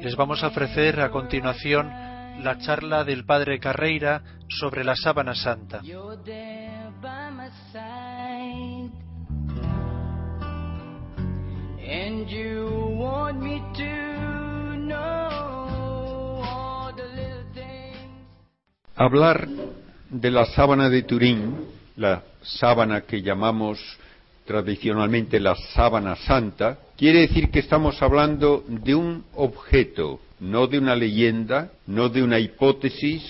Les vamos a ofrecer a continuación la charla del Padre Carreira sobre la sábana santa. Hablar de la sábana de Turín, la sábana que llamamos tradicionalmente la sábana santa, quiere decir que estamos hablando de un objeto, no de una leyenda, no de una hipótesis,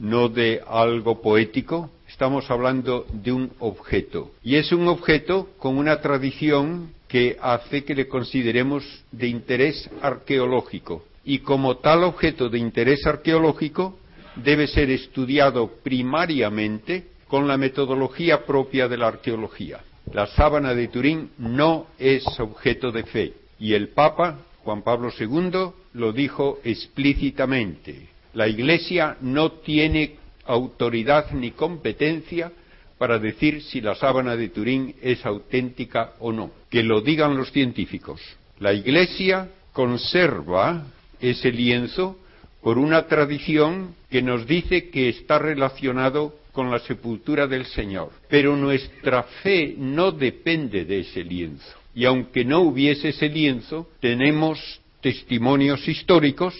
no de algo poético, estamos hablando de un objeto. Y es un objeto con una tradición que hace que le consideremos de interés arqueológico. Y como tal objeto de interés arqueológico, debe ser estudiado primariamente con la metodología propia de la arqueología. La sábana de Turín no es objeto de fe y el Papa Juan Pablo II lo dijo explícitamente. La Iglesia no tiene autoridad ni competencia para decir si la sábana de Turín es auténtica o no. Que lo digan los científicos. La Iglesia conserva ese lienzo por una tradición que nos dice que está relacionado con la sepultura del Señor. Pero nuestra fe no depende de ese lienzo. Y aunque no hubiese ese lienzo, tenemos testimonios históricos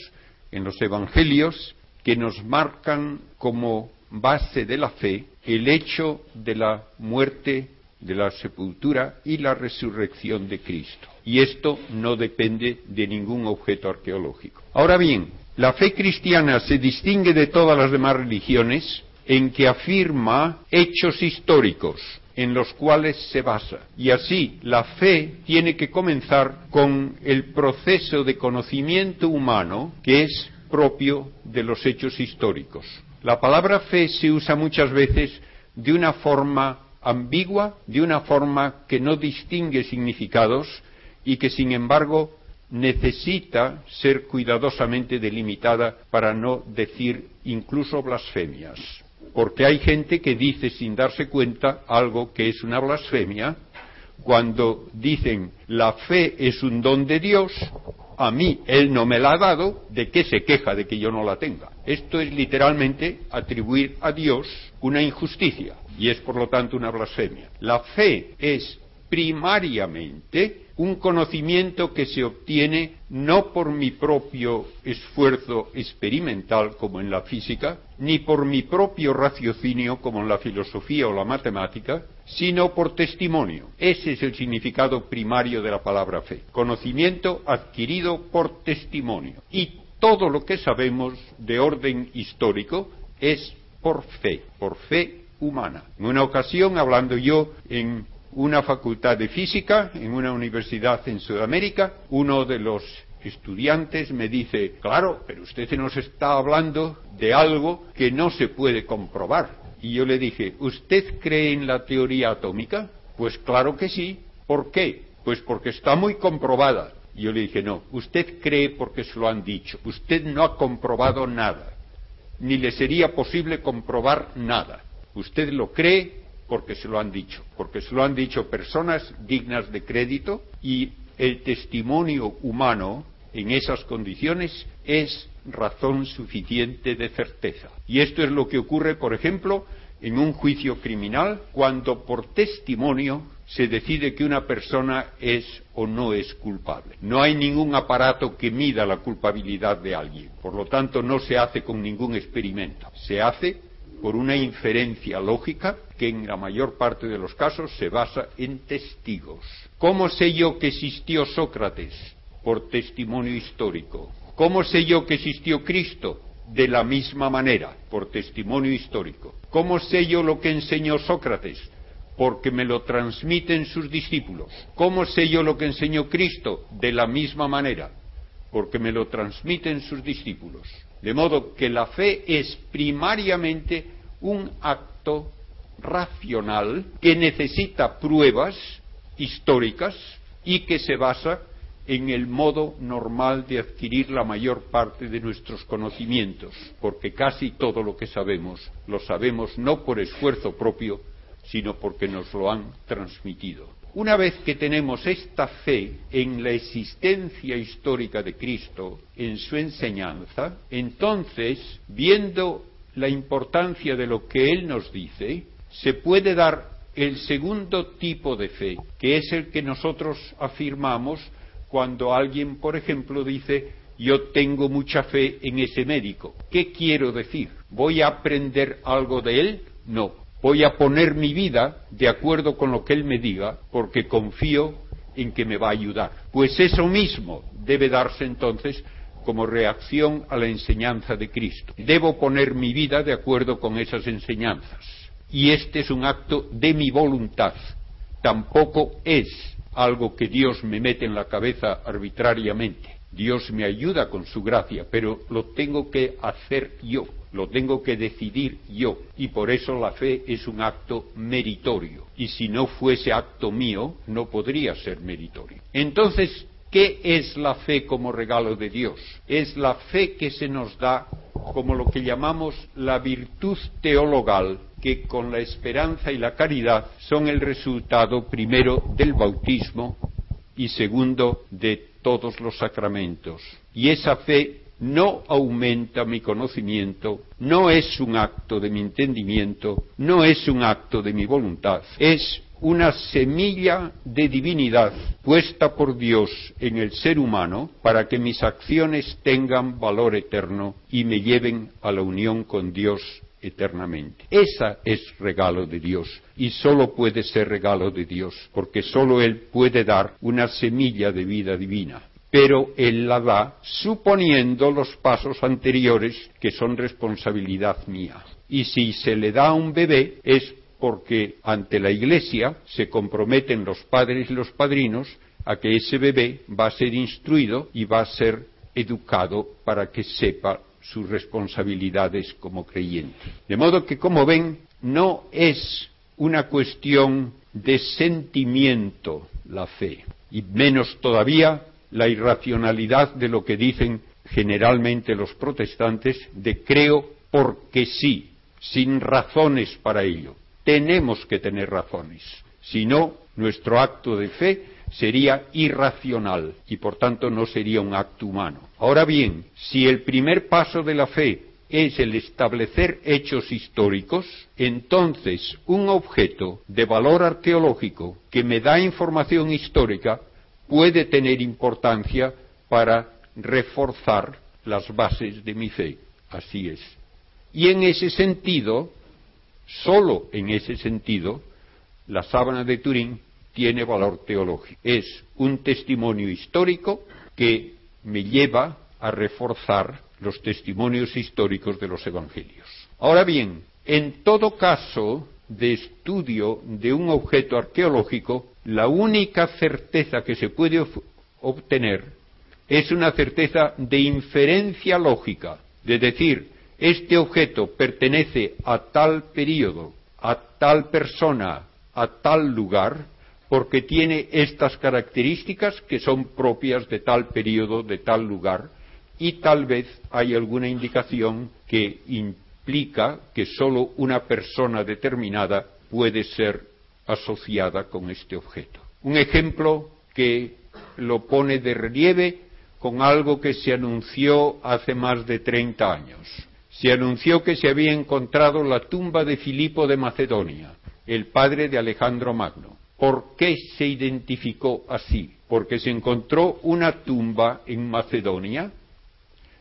en los Evangelios que nos marcan como base de la fe el hecho de la muerte, de la sepultura y la resurrección de Cristo. Y esto no depende de ningún objeto arqueológico. Ahora bien, la fe cristiana se distingue de todas las demás religiones en que afirma hechos históricos en los cuales se basa. Y así la fe tiene que comenzar con el proceso de conocimiento humano que es propio de los hechos históricos. La palabra fe se usa muchas veces de una forma ambigua, de una forma que no distingue significados y que sin embargo necesita ser cuidadosamente delimitada para no decir incluso blasfemias. Porque hay gente que dice sin darse cuenta algo que es una blasfemia cuando dicen la fe es un don de Dios, a mí Él no me la ha dado, ¿de qué se queja de que yo no la tenga? Esto es literalmente atribuir a Dios una injusticia y es por lo tanto una blasfemia. La fe es primariamente un conocimiento que se obtiene no por mi propio esfuerzo experimental como en la física, ni por mi propio raciocinio como en la filosofía o la matemática, sino por testimonio. Ese es el significado primario de la palabra fe. Conocimiento adquirido por testimonio. Y todo lo que sabemos de orden histórico es por fe, por fe humana. En una ocasión, hablando yo en una facultad de física en una universidad en Sudamérica, uno de los estudiantes me dice, claro, pero usted nos está hablando de algo que no se puede comprobar. Y yo le dije, ¿usted cree en la teoría atómica? Pues claro que sí. ¿Por qué? Pues porque está muy comprobada. Y yo le dije, no, usted cree porque se lo han dicho. Usted no ha comprobado nada. Ni le sería posible comprobar nada. Usted lo cree porque se lo han dicho, porque se lo han dicho personas dignas de crédito y el testimonio humano en esas condiciones es razón suficiente de certeza. Y esto es lo que ocurre, por ejemplo, en un juicio criminal cuando por testimonio se decide que una persona es o no es culpable. No hay ningún aparato que mida la culpabilidad de alguien. Por lo tanto, no se hace con ningún experimento. Se hace por una inferencia lógica que en la mayor parte de los casos se basa en testigos. ¿Cómo sé yo que existió Sócrates? Por testimonio histórico. ¿Cómo sé yo que existió Cristo? De la misma manera, por testimonio histórico. ¿Cómo sé yo lo que enseñó Sócrates? Porque me lo transmiten sus discípulos. ¿Cómo sé yo lo que enseñó Cristo? De la misma manera, porque me lo transmiten sus discípulos. De modo que la fe es primariamente un acto racional que necesita pruebas históricas y que se basa en el modo normal de adquirir la mayor parte de nuestros conocimientos, porque casi todo lo que sabemos lo sabemos no por esfuerzo propio, sino porque nos lo han transmitido. Una vez que tenemos esta fe en la existencia histórica de Cristo, en su enseñanza, entonces, viendo la importancia de lo que Él nos dice, se puede dar el segundo tipo de fe, que es el que nosotros afirmamos cuando alguien, por ejemplo, dice, yo tengo mucha fe en ese médico. ¿Qué quiero decir? ¿Voy a aprender algo de él? No. Voy a poner mi vida de acuerdo con lo que él me diga, porque confío en que me va a ayudar. Pues eso mismo debe darse entonces como reacción a la enseñanza de Cristo. Debo poner mi vida de acuerdo con esas enseñanzas. Y este es un acto de mi voluntad. Tampoco es algo que Dios me mete en la cabeza arbitrariamente. Dios me ayuda con su gracia, pero lo tengo que hacer yo, lo tengo que decidir yo. Y por eso la fe es un acto meritorio. Y si no fuese acto mío, no podría ser meritorio. Entonces, ¿qué es la fe como regalo de Dios? Es la fe que se nos da como lo que llamamos la virtud teologal que con la esperanza y la caridad son el resultado primero del bautismo y segundo de todos los sacramentos. Y esa fe no aumenta mi conocimiento, no es un acto de mi entendimiento, no es un acto de mi voluntad, es una semilla de divinidad puesta por Dios en el ser humano para que mis acciones tengan valor eterno y me lleven a la unión con Dios eternamente. Esa es regalo de Dios y solo puede ser regalo de Dios porque solo Él puede dar una semilla de vida divina. Pero Él la da suponiendo los pasos anteriores que son responsabilidad mía. Y si se le da a un bebé es porque ante la Iglesia se comprometen los padres y los padrinos a que ese bebé va a ser instruido y va a ser educado para que sepa sus responsabilidades como creyente. De modo que, como ven, no es una cuestión de sentimiento la fe, y menos todavía la irracionalidad de lo que dicen generalmente los protestantes de creo porque sí, sin razones para ello. Tenemos que tener razones. Si no, nuestro acto de fe sería irracional y por tanto no sería un acto humano. Ahora bien, si el primer paso de la fe es el establecer hechos históricos, entonces un objeto de valor arqueológico que me da información histórica puede tener importancia para reforzar las bases de mi fe. Así es. Y en ese sentido, solo en ese sentido, la sábana de Turín tiene valor teológico. Es un testimonio histórico que me lleva a reforzar los testimonios históricos de los evangelios. Ahora bien, en todo caso de estudio de un objeto arqueológico, la única certeza que se puede obtener es una certeza de inferencia lógica, de decir, este objeto pertenece a tal período, a tal persona, a tal lugar, porque tiene estas características que son propias de tal periodo, de tal lugar, y tal vez hay alguna indicación que implica que sólo una persona determinada puede ser asociada con este objeto. Un ejemplo que lo pone de relieve con algo que se anunció hace más de 30 años. Se anunció que se había encontrado la tumba de Filipo de Macedonia, el padre de Alejandro Magno. ¿Por qué se identificó así? Porque se encontró una tumba en Macedonia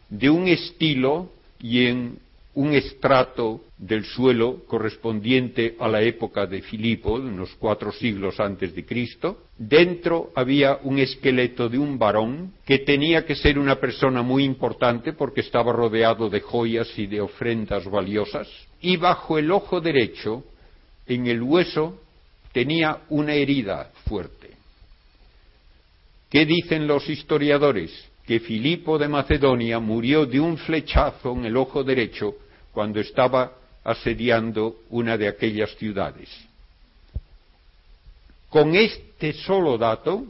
de un estilo y en un estrato del suelo correspondiente a la época de Filipo, unos cuatro siglos antes de Cristo. Dentro había un esqueleto de un varón que tenía que ser una persona muy importante porque estaba rodeado de joyas y de ofrendas valiosas. Y bajo el ojo derecho, en el hueso, tenía una herida fuerte. ¿Qué dicen los historiadores? Que Filipo de Macedonia murió de un flechazo en el ojo derecho cuando estaba asediando una de aquellas ciudades. Con este solo dato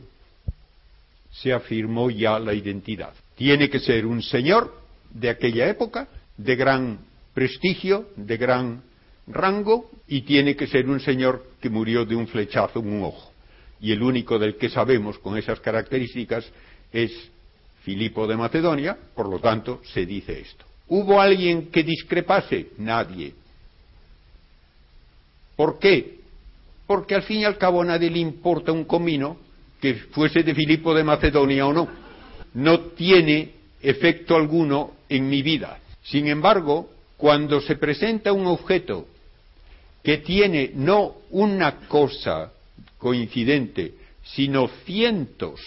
se afirmó ya la identidad. Tiene que ser un señor de aquella época, de gran prestigio, de gran rango, y tiene que ser un señor que murió de un flechazo en un ojo. Y el único del que sabemos con esas características es Filipo de Macedonia, por lo tanto se dice esto. ¿Hubo alguien que discrepase? Nadie. ¿Por qué? Porque al fin y al cabo a nadie le importa un comino que fuese de Filipo de Macedonia o no. No tiene efecto alguno en mi vida. Sin embargo, cuando se presenta un objeto que tiene no una cosa coincidente, sino cientos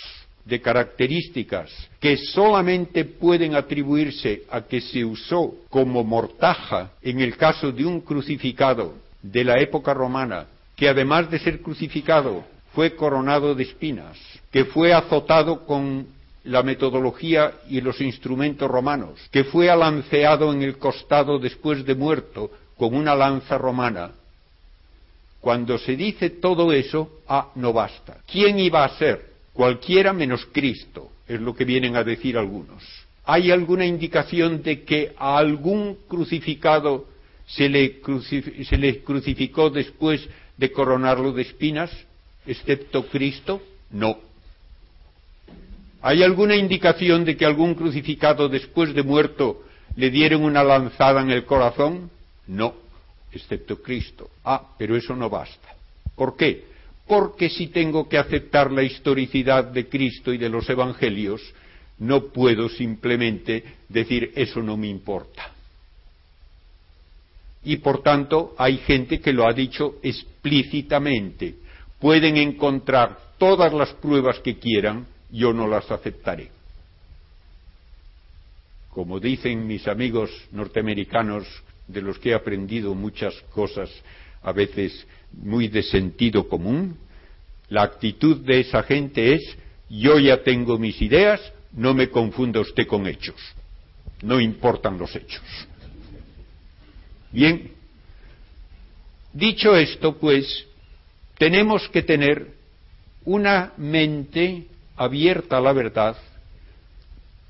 de características que solamente pueden atribuirse a que se usó como mortaja en el caso de un crucificado de la época romana, que además de ser crucificado fue coronado de espinas, que fue azotado con la metodología y los instrumentos romanos, que fue alanceado en el costado después de muerto con una lanza romana. Cuando se dice todo eso, ah, no basta. ¿Quién iba a ser? Cualquiera menos Cristo, es lo que vienen a decir algunos. ¿Hay alguna indicación de que a algún crucificado se le, se le crucificó después de coronarlo de espinas, excepto Cristo? No. ¿Hay alguna indicación de que algún crucificado después de muerto le dieron una lanzada en el corazón? No, excepto Cristo. Ah, pero eso no basta. ¿Por qué? Porque si tengo que aceptar la historicidad de Cristo y de los Evangelios, no puedo simplemente decir eso no me importa. Y por tanto hay gente que lo ha dicho explícitamente. Pueden encontrar todas las pruebas que quieran, yo no las aceptaré. Como dicen mis amigos norteamericanos, de los que he aprendido muchas cosas a veces muy de sentido común, la actitud de esa gente es yo ya tengo mis ideas, no me confunda usted con hechos. No importan los hechos. Bien, dicho esto, pues, tenemos que tener una mente abierta a la verdad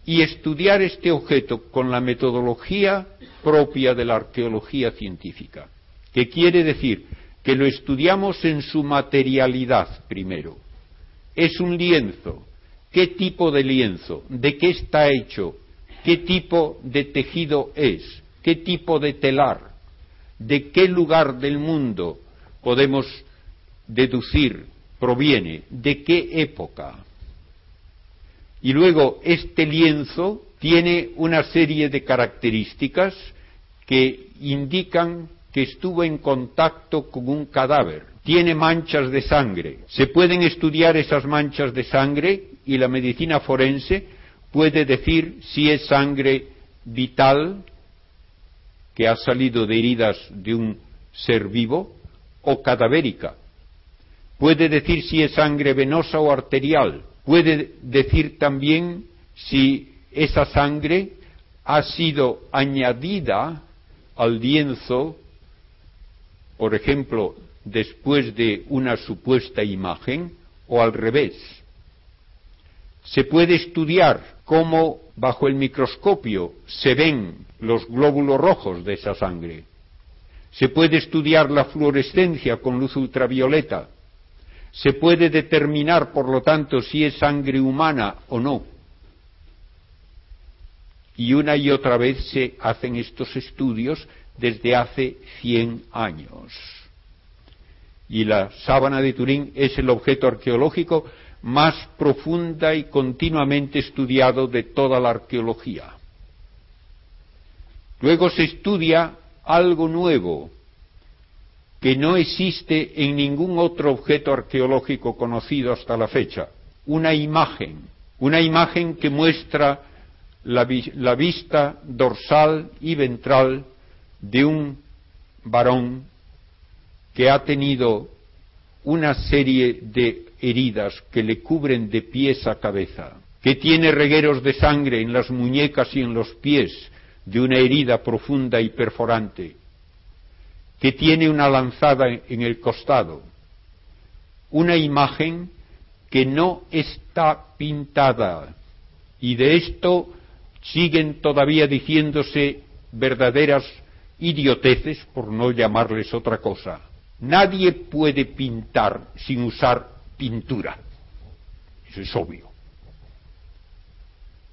y estudiar este objeto con la metodología propia de la arqueología científica, que quiere decir que lo estudiamos en su materialidad primero. Es un lienzo. ¿Qué tipo de lienzo? ¿De qué está hecho? ¿Qué tipo de tejido es? ¿Qué tipo de telar? ¿De qué lugar del mundo podemos deducir proviene? ¿De qué época? Y luego este lienzo tiene una serie de características que indican que estuvo en contacto con un cadáver. Tiene manchas de sangre. Se pueden estudiar esas manchas de sangre y la medicina forense puede decir si es sangre vital que ha salido de heridas de un ser vivo o cadavérica. Puede decir si es sangre venosa o arterial. Puede decir también si esa sangre ha sido añadida al lienzo por ejemplo, después de una supuesta imagen, o al revés. Se puede estudiar cómo bajo el microscopio se ven los glóbulos rojos de esa sangre. Se puede estudiar la fluorescencia con luz ultravioleta. Se puede determinar, por lo tanto, si es sangre humana o no. Y una y otra vez se hacen estos estudios desde hace 100 años. Y la sábana de Turín es el objeto arqueológico más profunda y continuamente estudiado de toda la arqueología. Luego se estudia algo nuevo que no existe en ningún otro objeto arqueológico conocido hasta la fecha, una imagen, una imagen que muestra la, la vista dorsal y ventral de un varón que ha tenido una serie de heridas que le cubren de pies a cabeza, que tiene regueros de sangre en las muñecas y en los pies de una herida profunda y perforante, que tiene una lanzada en el costado, una imagen que no está pintada. Y de esto siguen todavía diciéndose verdaderas idioteces, por no llamarles otra cosa. Nadie puede pintar sin usar pintura. Eso es obvio.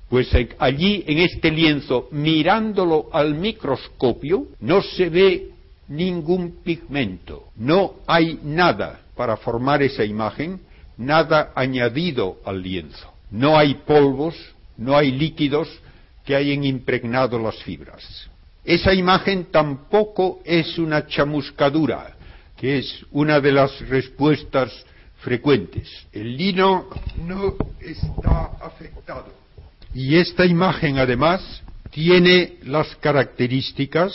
Pues allí en este lienzo, mirándolo al microscopio, no se ve ningún pigmento, no hay nada para formar esa imagen, nada añadido al lienzo. No hay polvos, no hay líquidos que hayan impregnado las fibras. Esa imagen tampoco es una chamuscadura, que es una de las respuestas frecuentes. El lino no está afectado. Y esta imagen además tiene las características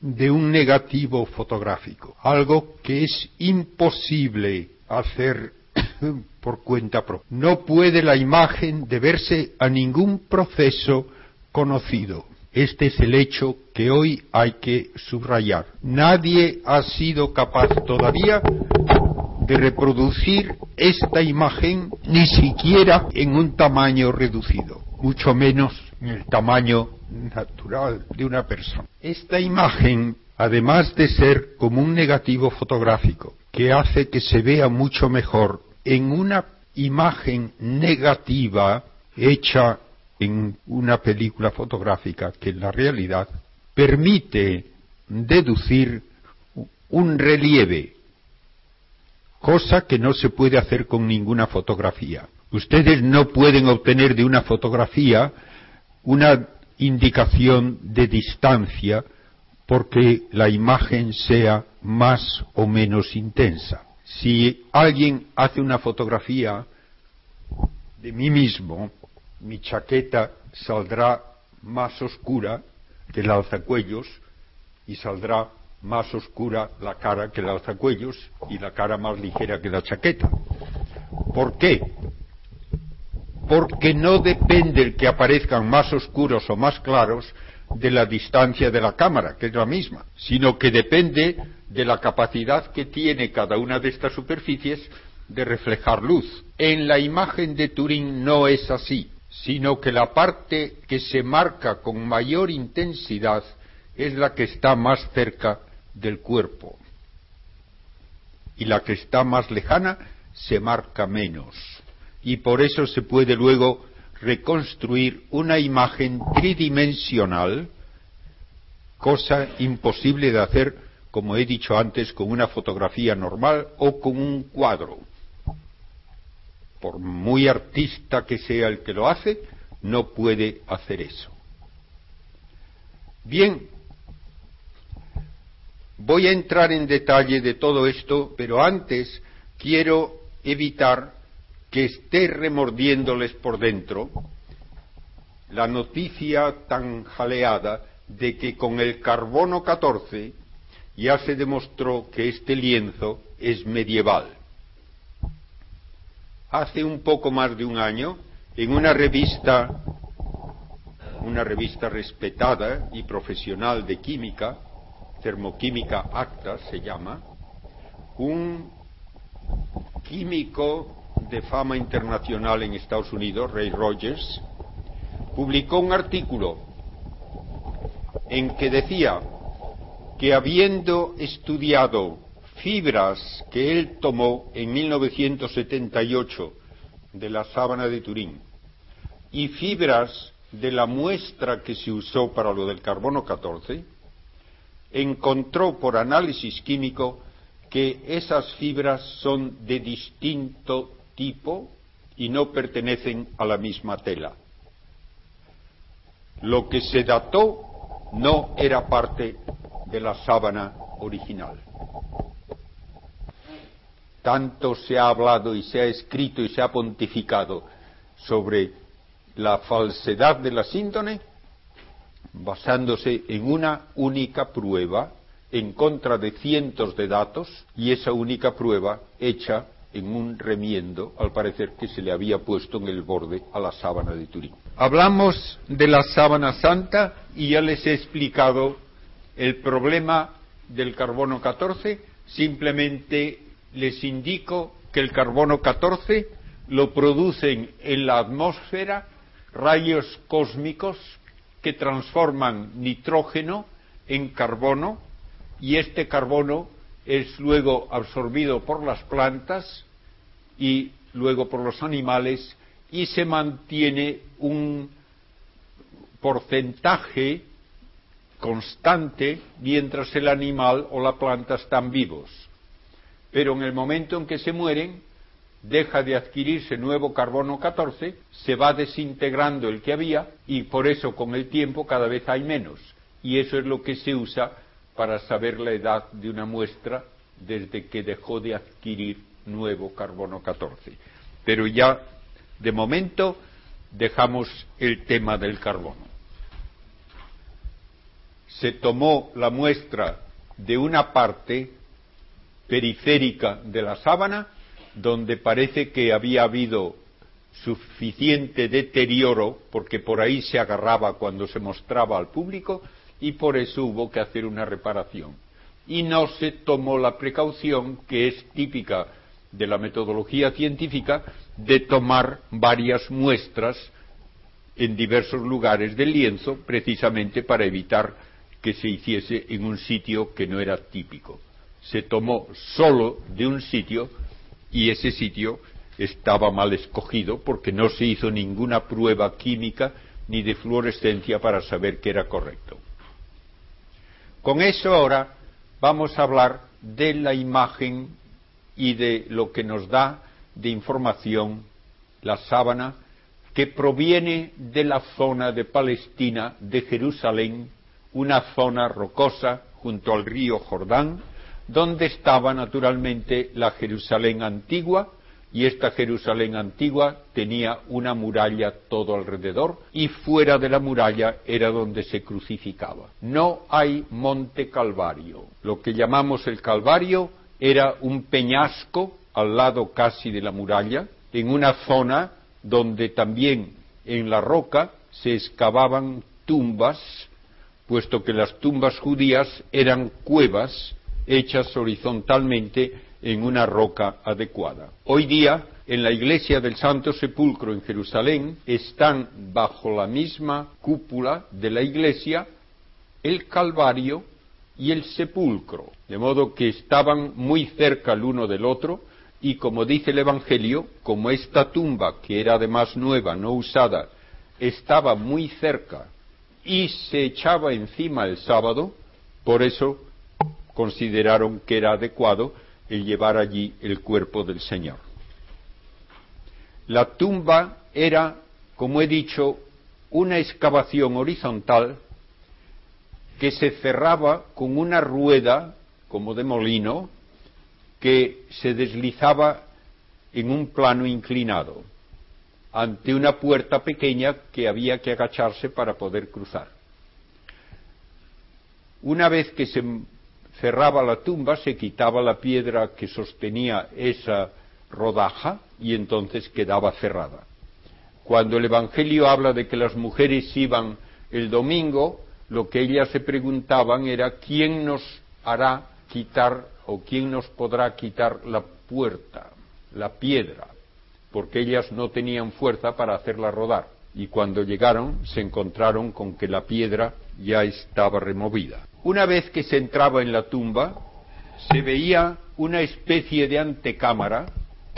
de un negativo fotográfico, algo que es imposible hacer por cuenta propia. No puede la imagen deberse a ningún proceso conocido. Este es el hecho que hoy hay que subrayar. Nadie ha sido capaz todavía de reproducir esta imagen ni siquiera en un tamaño reducido, mucho menos en el tamaño natural de una persona. Esta imagen, además de ser como un negativo fotográfico, que hace que se vea mucho mejor en una imagen negativa hecha en una película fotográfica que en la realidad permite deducir un relieve, cosa que no se puede hacer con ninguna fotografía. Ustedes no pueden obtener de una fotografía una indicación de distancia porque la imagen sea más o menos intensa. Si alguien hace una fotografía de mí mismo, mi chaqueta saldrá más oscura que el alzacuellos y saldrá más oscura la cara que el alzacuellos y la cara más ligera que la chaqueta. ¿Por qué? Porque no depende el que aparezcan más oscuros o más claros de la distancia de la cámara, que es la misma, sino que depende de la capacidad que tiene cada una de estas superficies de reflejar luz. En la imagen de Turín no es así sino que la parte que se marca con mayor intensidad es la que está más cerca del cuerpo. Y la que está más lejana se marca menos. Y por eso se puede luego reconstruir una imagen tridimensional cosa imposible de hacer como he dicho antes con una fotografía normal o con un cuadro por muy artista que sea el que lo hace, no puede hacer eso. Bien, voy a entrar en detalle de todo esto, pero antes quiero evitar que esté remordiéndoles por dentro la noticia tan jaleada de que con el carbono 14 ya se demostró que este lienzo es medieval hace un poco más de un año en una revista, una revista respetada y profesional de química, Termoquímica Acta se llama, un químico de fama internacional en Estados Unidos, Ray Rogers, publicó un artículo en que decía que habiendo estudiado fibras que él tomó en 1978 de la sábana de Turín y fibras de la muestra que se usó para lo del carbono 14, encontró por análisis químico que esas fibras son de distinto tipo y no pertenecen a la misma tela. Lo que se dató no era parte de la sábana original tanto se ha hablado y se ha escrito y se ha pontificado sobre la falsedad de la síntone, basándose en una única prueba en contra de cientos de datos y esa única prueba hecha en un remiendo, al parecer que se le había puesto en el borde a la sábana de Turín. Hablamos de la sábana santa y ya les he explicado el problema del carbono 14, simplemente les indico que el carbono 14 lo producen en la atmósfera rayos cósmicos que transforman nitrógeno en carbono y este carbono es luego absorbido por las plantas y luego por los animales y se mantiene un porcentaje constante mientras el animal o la planta están vivos. Pero en el momento en que se mueren, deja de adquirirse nuevo carbono 14, se va desintegrando el que había y por eso con el tiempo cada vez hay menos. Y eso es lo que se usa para saber la edad de una muestra desde que dejó de adquirir nuevo carbono 14. Pero ya, de momento, dejamos el tema del carbono. Se tomó la muestra de una parte periférica de la sábana donde parece que había habido suficiente deterioro, porque por ahí se agarraba cuando se mostraba al público, y por eso hubo que hacer una reparación. Y no se tomó la precaución, que es típica de la metodología científica, de tomar varias muestras en diversos lugares del lienzo, precisamente para evitar que se hiciese en un sitio que no era típico. Se tomó solo de un sitio y ese sitio estaba mal escogido porque no se hizo ninguna prueba química ni de fluorescencia para saber que era correcto. Con eso ahora vamos a hablar de la imagen y de lo que nos da de información la sábana que proviene de la zona de Palestina, de Jerusalén, una zona rocosa junto al río Jordán, donde estaba naturalmente la Jerusalén antigua, y esta Jerusalén antigua tenía una muralla todo alrededor y fuera de la muralla era donde se crucificaba. No hay monte Calvario. Lo que llamamos el Calvario era un peñasco al lado casi de la muralla, en una zona donde también en la roca se excavaban tumbas, puesto que las tumbas judías eran cuevas hechas horizontalmente en una roca adecuada. Hoy día, en la iglesia del Santo Sepulcro en Jerusalén, están bajo la misma cúpula de la iglesia el Calvario y el sepulcro, de modo que estaban muy cerca el uno del otro, y como dice el Evangelio, como esta tumba, que era además nueva, no usada, estaba muy cerca y se echaba encima el sábado, por eso consideraron que era adecuado el llevar allí el cuerpo del Señor. La tumba era, como he dicho, una excavación horizontal que se cerraba con una rueda, como de molino, que se deslizaba en un plano inclinado, ante una puerta pequeña que había que agacharse para poder cruzar. Una vez que se cerraba la tumba, se quitaba la piedra que sostenía esa rodaja y entonces quedaba cerrada. Cuando el Evangelio habla de que las mujeres iban el domingo, lo que ellas se preguntaban era quién nos hará quitar o quién nos podrá quitar la puerta, la piedra, porque ellas no tenían fuerza para hacerla rodar. Y cuando llegaron se encontraron con que la piedra ya estaba removida. Una vez que se entraba en la tumba, se veía una especie de antecámara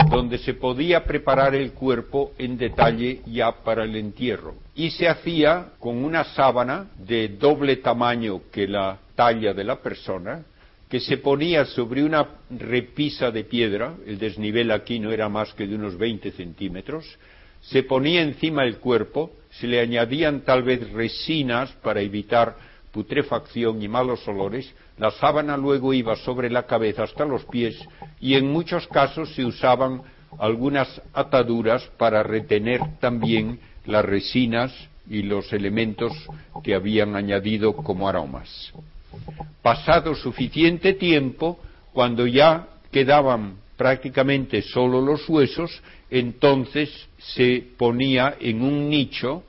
donde se podía preparar el cuerpo en detalle ya para el entierro. Y se hacía con una sábana de doble tamaño que la talla de la persona, que se ponía sobre una repisa de piedra, el desnivel aquí no era más que de unos 20 centímetros, se ponía encima el cuerpo, se le añadían tal vez resinas para evitar putrefacción y malos olores, la sábana luego iba sobre la cabeza hasta los pies y en muchos casos se usaban algunas ataduras para retener también las resinas y los elementos que habían añadido como aromas. Pasado suficiente tiempo, cuando ya quedaban prácticamente solo los huesos, entonces se ponía en un nicho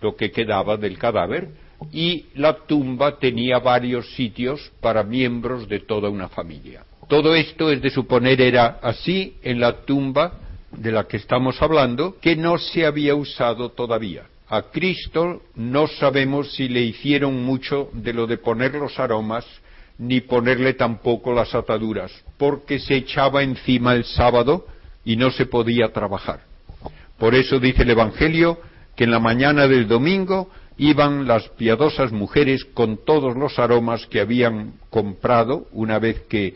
lo que quedaba del cadáver y la tumba tenía varios sitios para miembros de toda una familia. Todo esto es de suponer era así en la tumba de la que estamos hablando, que no se había usado todavía. A Cristo no sabemos si le hicieron mucho de lo de poner los aromas, ni ponerle tampoco las ataduras, porque se echaba encima el sábado y no se podía trabajar. Por eso dice el Evangelio que en la mañana del domingo iban las piadosas mujeres con todos los aromas que habían comprado una vez que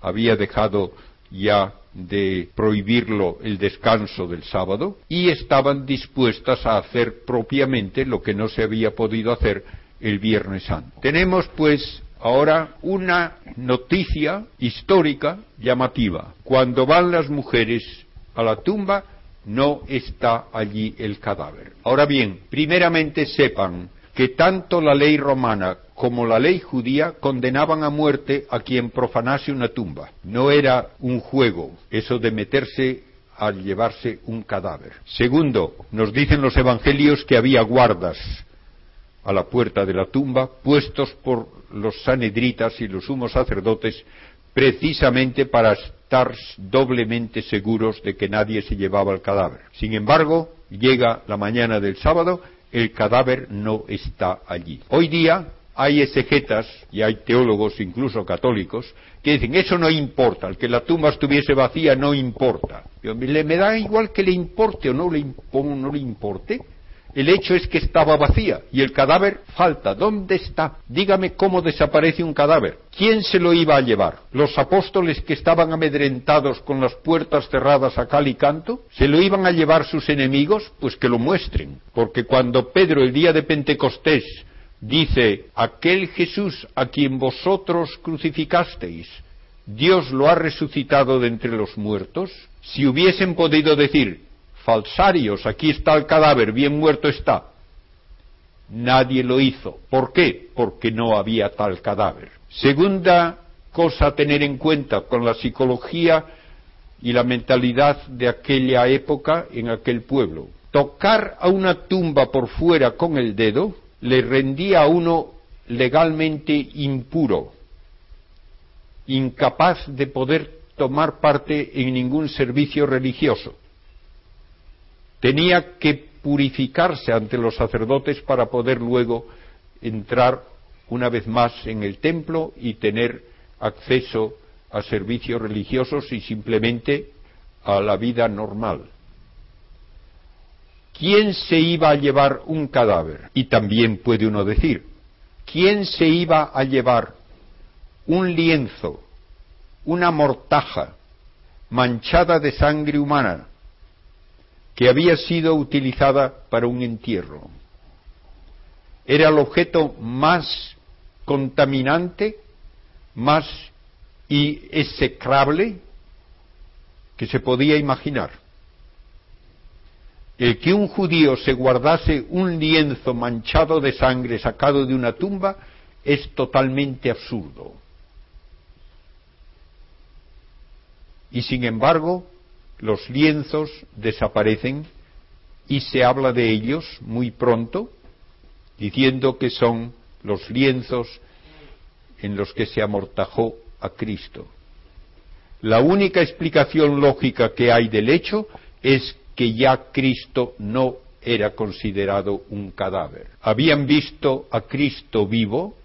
había dejado ya de prohibirlo el descanso del sábado y estaban dispuestas a hacer propiamente lo que no se había podido hacer el Viernes Santo. Tenemos pues ahora una noticia histórica llamativa. Cuando van las mujeres a la tumba, no está allí el cadáver. Ahora bien, primeramente sepan que tanto la ley romana como la ley judía condenaban a muerte a quien profanase una tumba. No era un juego eso de meterse al llevarse un cadáver. Segundo, nos dicen los evangelios que había guardas a la puerta de la tumba puestos por los sanedritas y los sumos sacerdotes precisamente para estar doblemente seguros de que nadie se llevaba el cadáver. Sin embargo, llega la mañana del sábado, el cadáver no está allí. Hoy día hay exegetas y hay teólogos, incluso católicos, que dicen eso no importa, el que la tumba estuviese vacía no importa. me da igual que le importe o no le, no le importe. El hecho es que estaba vacía y el cadáver falta. ¿Dónde está? Dígame cómo desaparece un cadáver. ¿Quién se lo iba a llevar? ¿Los apóstoles que estaban amedrentados con las puertas cerradas a cal y canto? ¿Se lo iban a llevar sus enemigos? Pues que lo muestren. Porque cuando Pedro el día de Pentecostés dice, aquel Jesús a quien vosotros crucificasteis, Dios lo ha resucitado de entre los muertos, si hubiesen podido decir, falsarios, aquí está el cadáver, bien muerto está. Nadie lo hizo. ¿Por qué? Porque no había tal cadáver. Segunda cosa a tener en cuenta con la psicología y la mentalidad de aquella época en aquel pueblo. Tocar a una tumba por fuera con el dedo le rendía a uno legalmente impuro, incapaz de poder tomar parte en ningún servicio religioso tenía que purificarse ante los sacerdotes para poder luego entrar una vez más en el templo y tener acceso a servicios religiosos y simplemente a la vida normal. ¿Quién se iba a llevar un cadáver? Y también puede uno decir, ¿quién se iba a llevar un lienzo, una mortaja manchada de sangre humana, que había sido utilizada para un entierro. Era el objeto más contaminante, más execrable que se podía imaginar. El que un judío se guardase un lienzo manchado de sangre sacado de una tumba es totalmente absurdo. Y sin embargo, los lienzos desaparecen y se habla de ellos muy pronto, diciendo que son los lienzos en los que se amortajó a Cristo. La única explicación lógica que hay del hecho es que ya Cristo no era considerado un cadáver. Habían visto a Cristo vivo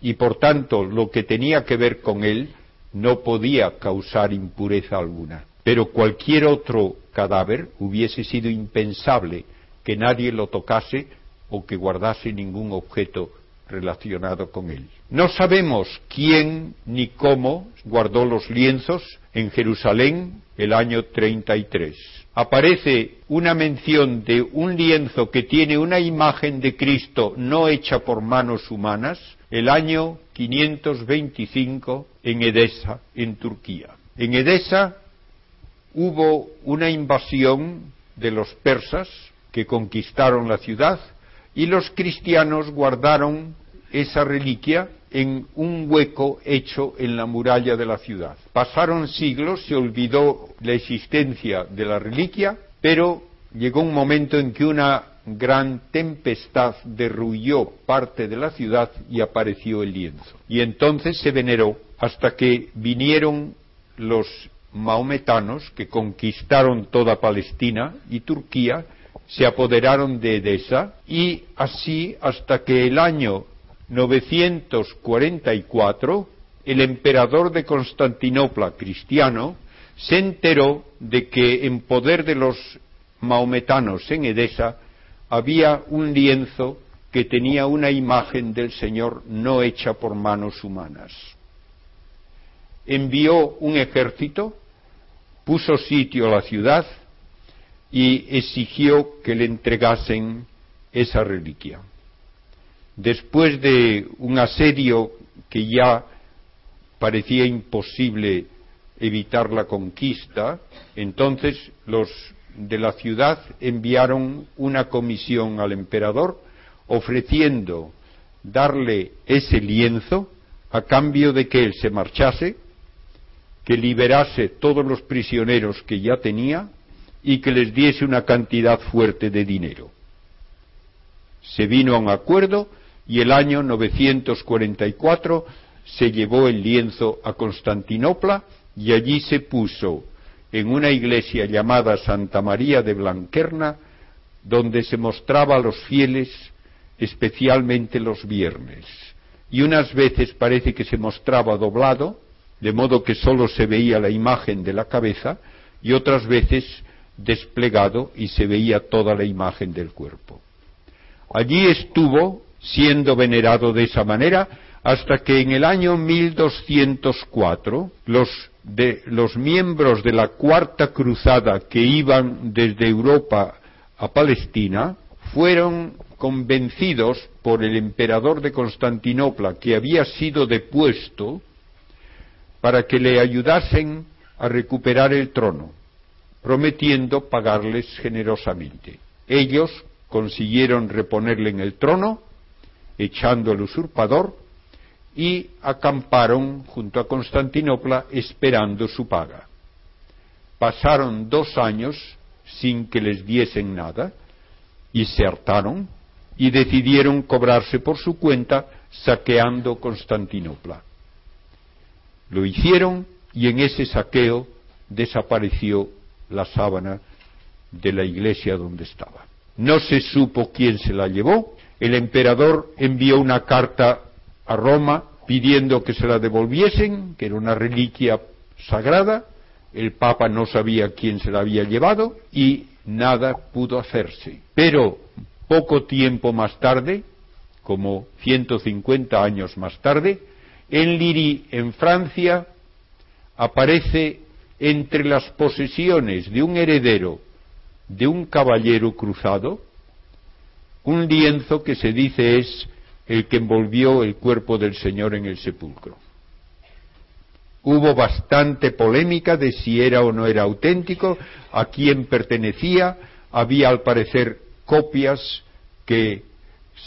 y por tanto lo que tenía que ver con él no podía causar impureza alguna pero cualquier otro cadáver hubiese sido impensable que nadie lo tocase o que guardase ningún objeto relacionado con él. No sabemos quién ni cómo guardó los lienzos en Jerusalén el año 33. Aparece una mención de un lienzo que tiene una imagen de Cristo no hecha por manos humanas el año 525 en Edesa, en Turquía. En Edesa hubo una invasión de los persas que conquistaron la ciudad y los cristianos guardaron esa reliquia en un hueco hecho en la muralla de la ciudad. Pasaron siglos, se olvidó la existencia de la reliquia, pero llegó un momento en que una gran tempestad derrulló parte de la ciudad y apareció el lienzo. Y entonces se veneró hasta que vinieron los maometanos que conquistaron toda Palestina y Turquía, se apoderaron de Edesa y así hasta que el año 944 el emperador de Constantinopla cristiano se enteró de que en poder de los maometanos en Edesa había un lienzo que tenía una imagen del Señor no hecha por manos humanas. Envió un ejército, puso sitio a la ciudad y exigió que le entregasen esa reliquia. Después de un asedio que ya parecía imposible evitar la conquista, entonces los de la ciudad enviaron una comisión al emperador ofreciendo darle ese lienzo a cambio de que él se marchase, que liberase todos los prisioneros que ya tenía y que les diese una cantidad fuerte de dinero. Se vino a un acuerdo y el año 944 se llevó el lienzo a Constantinopla y allí se puso en una iglesia llamada Santa María de Blanquerna, donde se mostraba a los fieles especialmente los viernes. Y unas veces parece que se mostraba doblado, de modo que sólo se veía la imagen de la cabeza, y otras veces desplegado y se veía toda la imagen del cuerpo. Allí estuvo siendo venerado de esa manera hasta que en el año 1204 los, de, los miembros de la Cuarta Cruzada que iban desde Europa a Palestina fueron convencidos por el emperador de Constantinopla que había sido depuesto para que le ayudasen a recuperar el trono, prometiendo pagarles generosamente. Ellos consiguieron reponerle en el trono, echando al usurpador, y acamparon junto a Constantinopla esperando su paga. Pasaron dos años sin que les diesen nada y se hartaron y decidieron cobrarse por su cuenta saqueando Constantinopla. Lo hicieron y en ese saqueo desapareció la sábana de la iglesia donde estaba. No se supo quién se la llevó. El emperador envió una carta a Roma pidiendo que se la devolviesen, que era una reliquia sagrada. El Papa no sabía quién se la había llevado y nada pudo hacerse. Pero poco tiempo más tarde, como 150 años más tarde, en Liri, en Francia, aparece entre las posesiones de un heredero de un caballero cruzado un lienzo que se dice es el que envolvió el cuerpo del Señor en el sepulcro. Hubo bastante polémica de si era o no era auténtico, a quién pertenecía, había al parecer copias que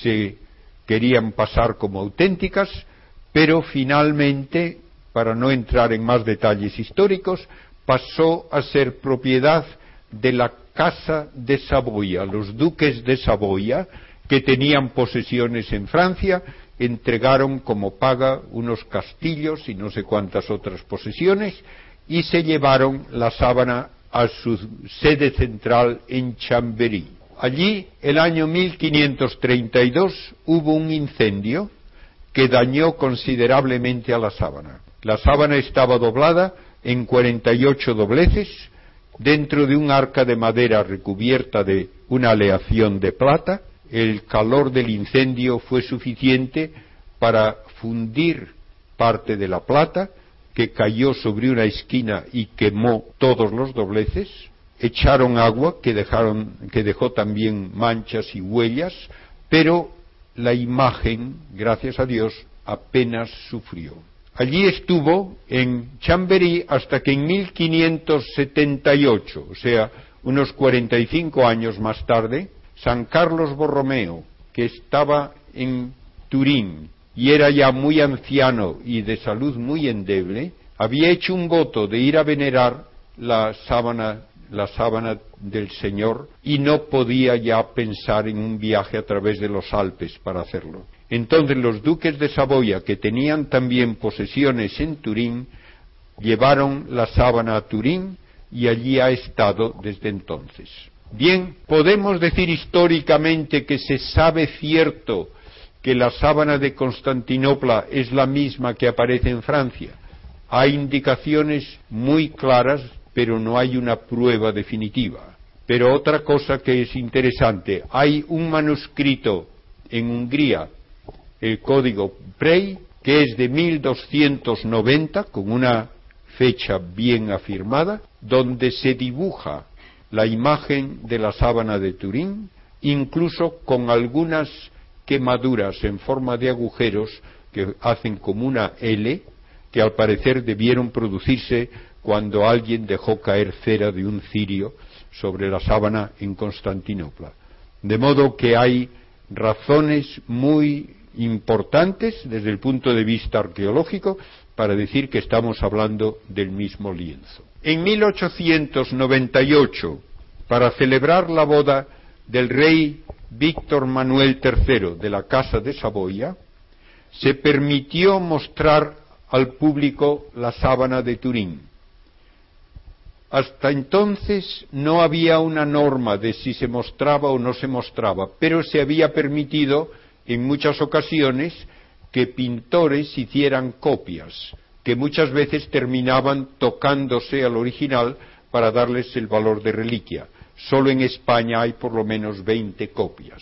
se querían pasar como auténticas, pero finalmente, para no entrar en más detalles históricos, pasó a ser propiedad de la Casa de Saboya, los duques de Saboya, que tenían posesiones en Francia, entregaron como paga unos castillos y no sé cuántas otras posesiones y se llevaron la sábana a su sede central en Chambéry. Allí, el año 1532, hubo un incendio que dañó considerablemente a la sábana. La sábana estaba doblada en 48 dobleces dentro de un arca de madera recubierta de una aleación de plata el calor del incendio fue suficiente para fundir parte de la plata que cayó sobre una esquina y quemó todos los dobleces, echaron agua que, dejaron, que dejó también manchas y huellas, pero la imagen, gracias a Dios, apenas sufrió. Allí estuvo en Chamberí hasta que en 1578, o sea, unos 45 años más tarde, San Carlos Borromeo, que estaba en Turín y era ya muy anciano y de salud muy endeble, había hecho un voto de ir a venerar la sábana, la sábana del Señor y no podía ya pensar en un viaje a través de los Alpes para hacerlo. Entonces los duques de Saboya, que tenían también posesiones en Turín, llevaron la sábana a Turín y allí ha estado desde entonces. Bien, podemos decir históricamente que se sabe cierto que la sábana de Constantinopla es la misma que aparece en Francia. Hay indicaciones muy claras, pero no hay una prueba definitiva. Pero otra cosa que es interesante, hay un manuscrito en Hungría, el código Prey, que es de 1290, con una fecha bien afirmada, donde se dibuja la imagen de la sábana de Turín, incluso con algunas quemaduras en forma de agujeros que hacen como una L, que al parecer debieron producirse cuando alguien dejó caer cera de un cirio sobre la sábana en Constantinopla. De modo que hay razones muy importantes desde el punto de vista arqueológico para decir que estamos hablando del mismo lienzo. En 1898, para celebrar la boda del rey Víctor Manuel III de la Casa de Saboya, se permitió mostrar al público la sábana de Turín. Hasta entonces no había una norma de si se mostraba o no se mostraba, pero se había permitido en muchas ocasiones que pintores hicieran copias, que muchas veces terminaban tocándose al original para darles el valor de reliquia. Solo en España hay por lo menos 20 copias.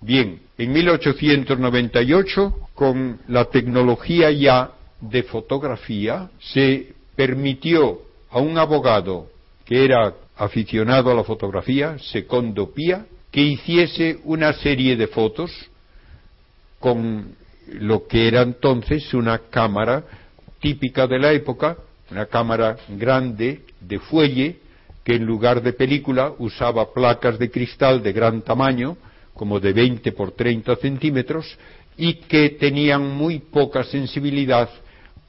Bien, en 1898, con la tecnología ya de fotografía, se permitió a un abogado que era aficionado a la fotografía, Secondo Pía, que hiciese una serie de fotos con lo que era entonces una cámara típica de la época, una cámara grande de fuelle que en lugar de película usaba placas de cristal de gran tamaño, como de 20 por 30 centímetros, y que tenían muy poca sensibilidad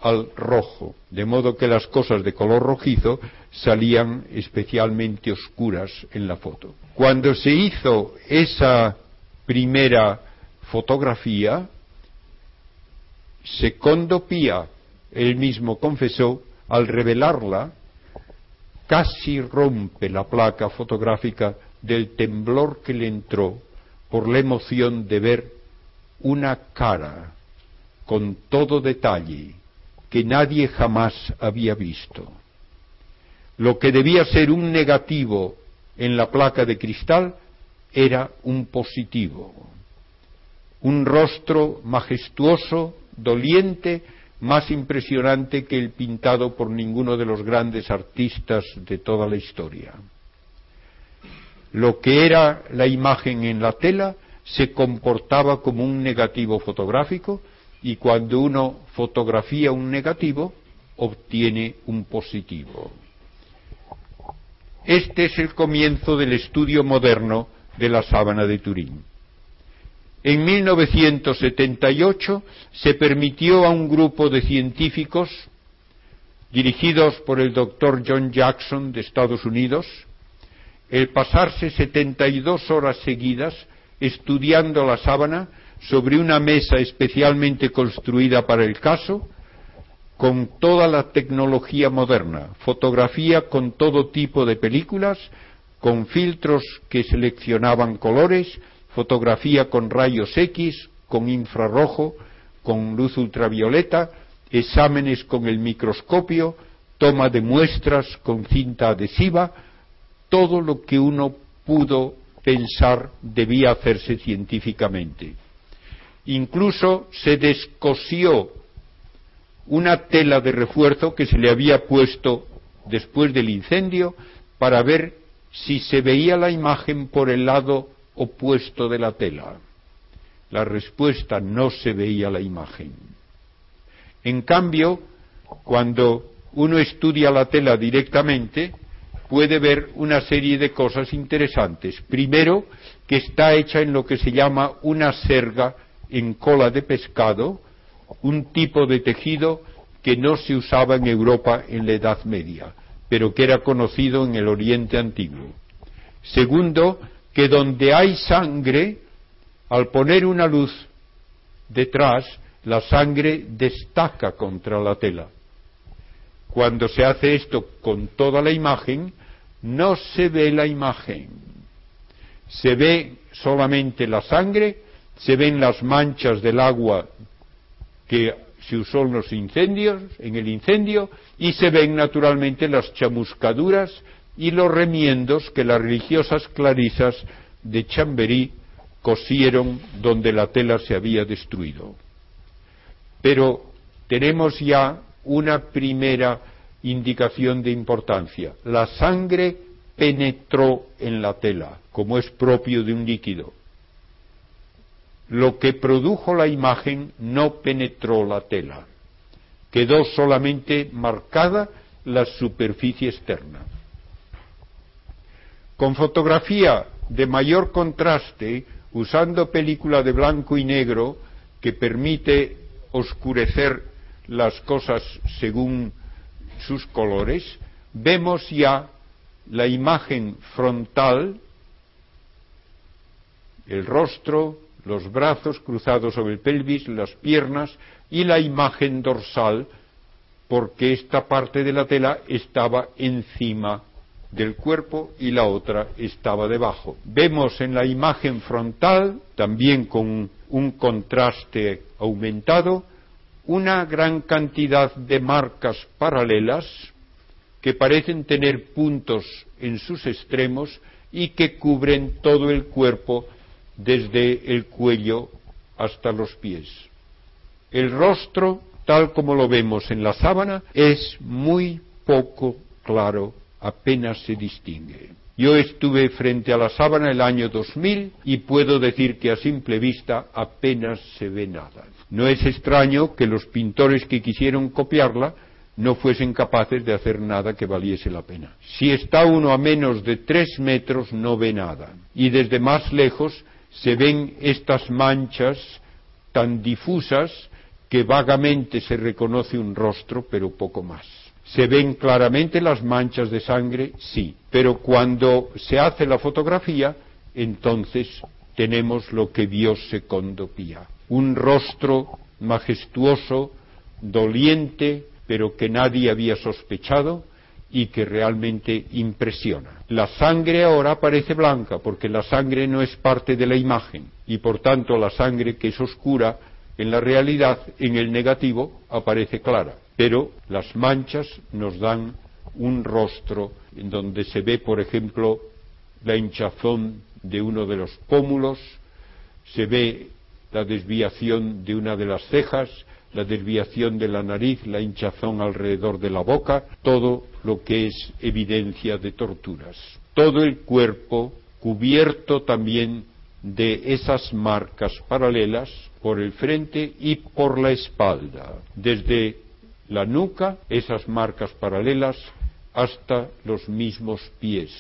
al rojo, de modo que las cosas de color rojizo salían especialmente oscuras en la foto. Cuando se hizo esa primera fotografía, Secondo Pía, él mismo confesó, al revelarla, casi rompe la placa fotográfica del temblor que le entró por la emoción de ver una cara con todo detalle que nadie jamás había visto. Lo que debía ser un negativo en la placa de cristal era un positivo, un rostro majestuoso, doliente, más impresionante que el pintado por ninguno de los grandes artistas de toda la historia. Lo que era la imagen en la tela se comportaba como un negativo fotográfico y cuando uno fotografía un negativo obtiene un positivo. Este es el comienzo del estudio moderno de la sábana de Turín. En 1978 se permitió a un grupo de científicos dirigidos por el doctor John Jackson de Estados Unidos el pasarse 72 horas seguidas estudiando la sábana sobre una mesa especialmente construida para el caso, con toda la tecnología moderna, fotografía con todo tipo de películas, con filtros que seleccionaban colores, fotografía con rayos X, con infrarrojo, con luz ultravioleta, exámenes con el microscopio, toma de muestras con cinta adhesiva, todo lo que uno pudo pensar debía hacerse científicamente. Incluso se descosió una tela de refuerzo que se le había puesto después del incendio para ver si se veía la imagen por el lado opuesto de la tela. La respuesta no se veía la imagen. En cambio, cuando uno estudia la tela directamente, puede ver una serie de cosas interesantes. Primero, que está hecha en lo que se llama una serga en cola de pescado, un tipo de tejido que no se usaba en Europa en la Edad Media, pero que era conocido en el Oriente Antiguo. Segundo, que donde hay sangre, al poner una luz detrás, la sangre destaca contra la tela. cuando se hace esto con toda la imagen, no se ve la imagen. Se ve solamente la sangre, se ven las manchas del agua que se usó en los incendios, en el incendio, y se ven naturalmente las chamuscaduras y los remiendos que las religiosas clarisas de Chamberí cosieron donde la tela se había destruido. Pero tenemos ya una primera indicación de importancia. La sangre penetró en la tela, como es propio de un líquido. Lo que produjo la imagen no penetró la tela, quedó solamente marcada la superficie externa. Con fotografía de mayor contraste, usando película de blanco y negro que permite oscurecer las cosas según sus colores, vemos ya la imagen frontal, el rostro, los brazos cruzados sobre el pelvis, las piernas y la imagen dorsal, porque esta parte de la tela estaba encima del cuerpo y la otra estaba debajo. Vemos en la imagen frontal, también con un contraste aumentado, una gran cantidad de marcas paralelas que parecen tener puntos en sus extremos y que cubren todo el cuerpo desde el cuello hasta los pies. El rostro, tal como lo vemos en la sábana, es muy poco claro, apenas se distingue. Yo estuve frente a la sábana el año 2000 y puedo decir que a simple vista apenas se ve nada. No es extraño que los pintores que quisieron copiarla no fuesen capaces de hacer nada que valiese la pena. Si está uno a menos de tres metros no ve nada. Y desde más lejos se ven estas manchas tan difusas que vagamente se reconoce un rostro, pero poco más. ¿Se ven claramente las manchas de sangre? Sí. Pero cuando se hace la fotografía, entonces tenemos lo que Dios se condopía. Un rostro majestuoso, doliente, pero que nadie había sospechado y que realmente impresiona. La sangre ahora parece blanca porque la sangre no es parte de la imagen y por tanto la sangre que es oscura en la realidad, en el negativo, aparece clara. Pero las manchas nos dan un rostro en donde se ve, por ejemplo, la hinchazón de uno de los pómulos, se ve la desviación de una de las cejas, la desviación de la nariz, la hinchazón alrededor de la boca, todo lo que es evidencia de torturas. Todo el cuerpo cubierto también de esas marcas paralelas por el frente y por la espalda, desde la nuca, esas marcas paralelas, hasta los mismos pies.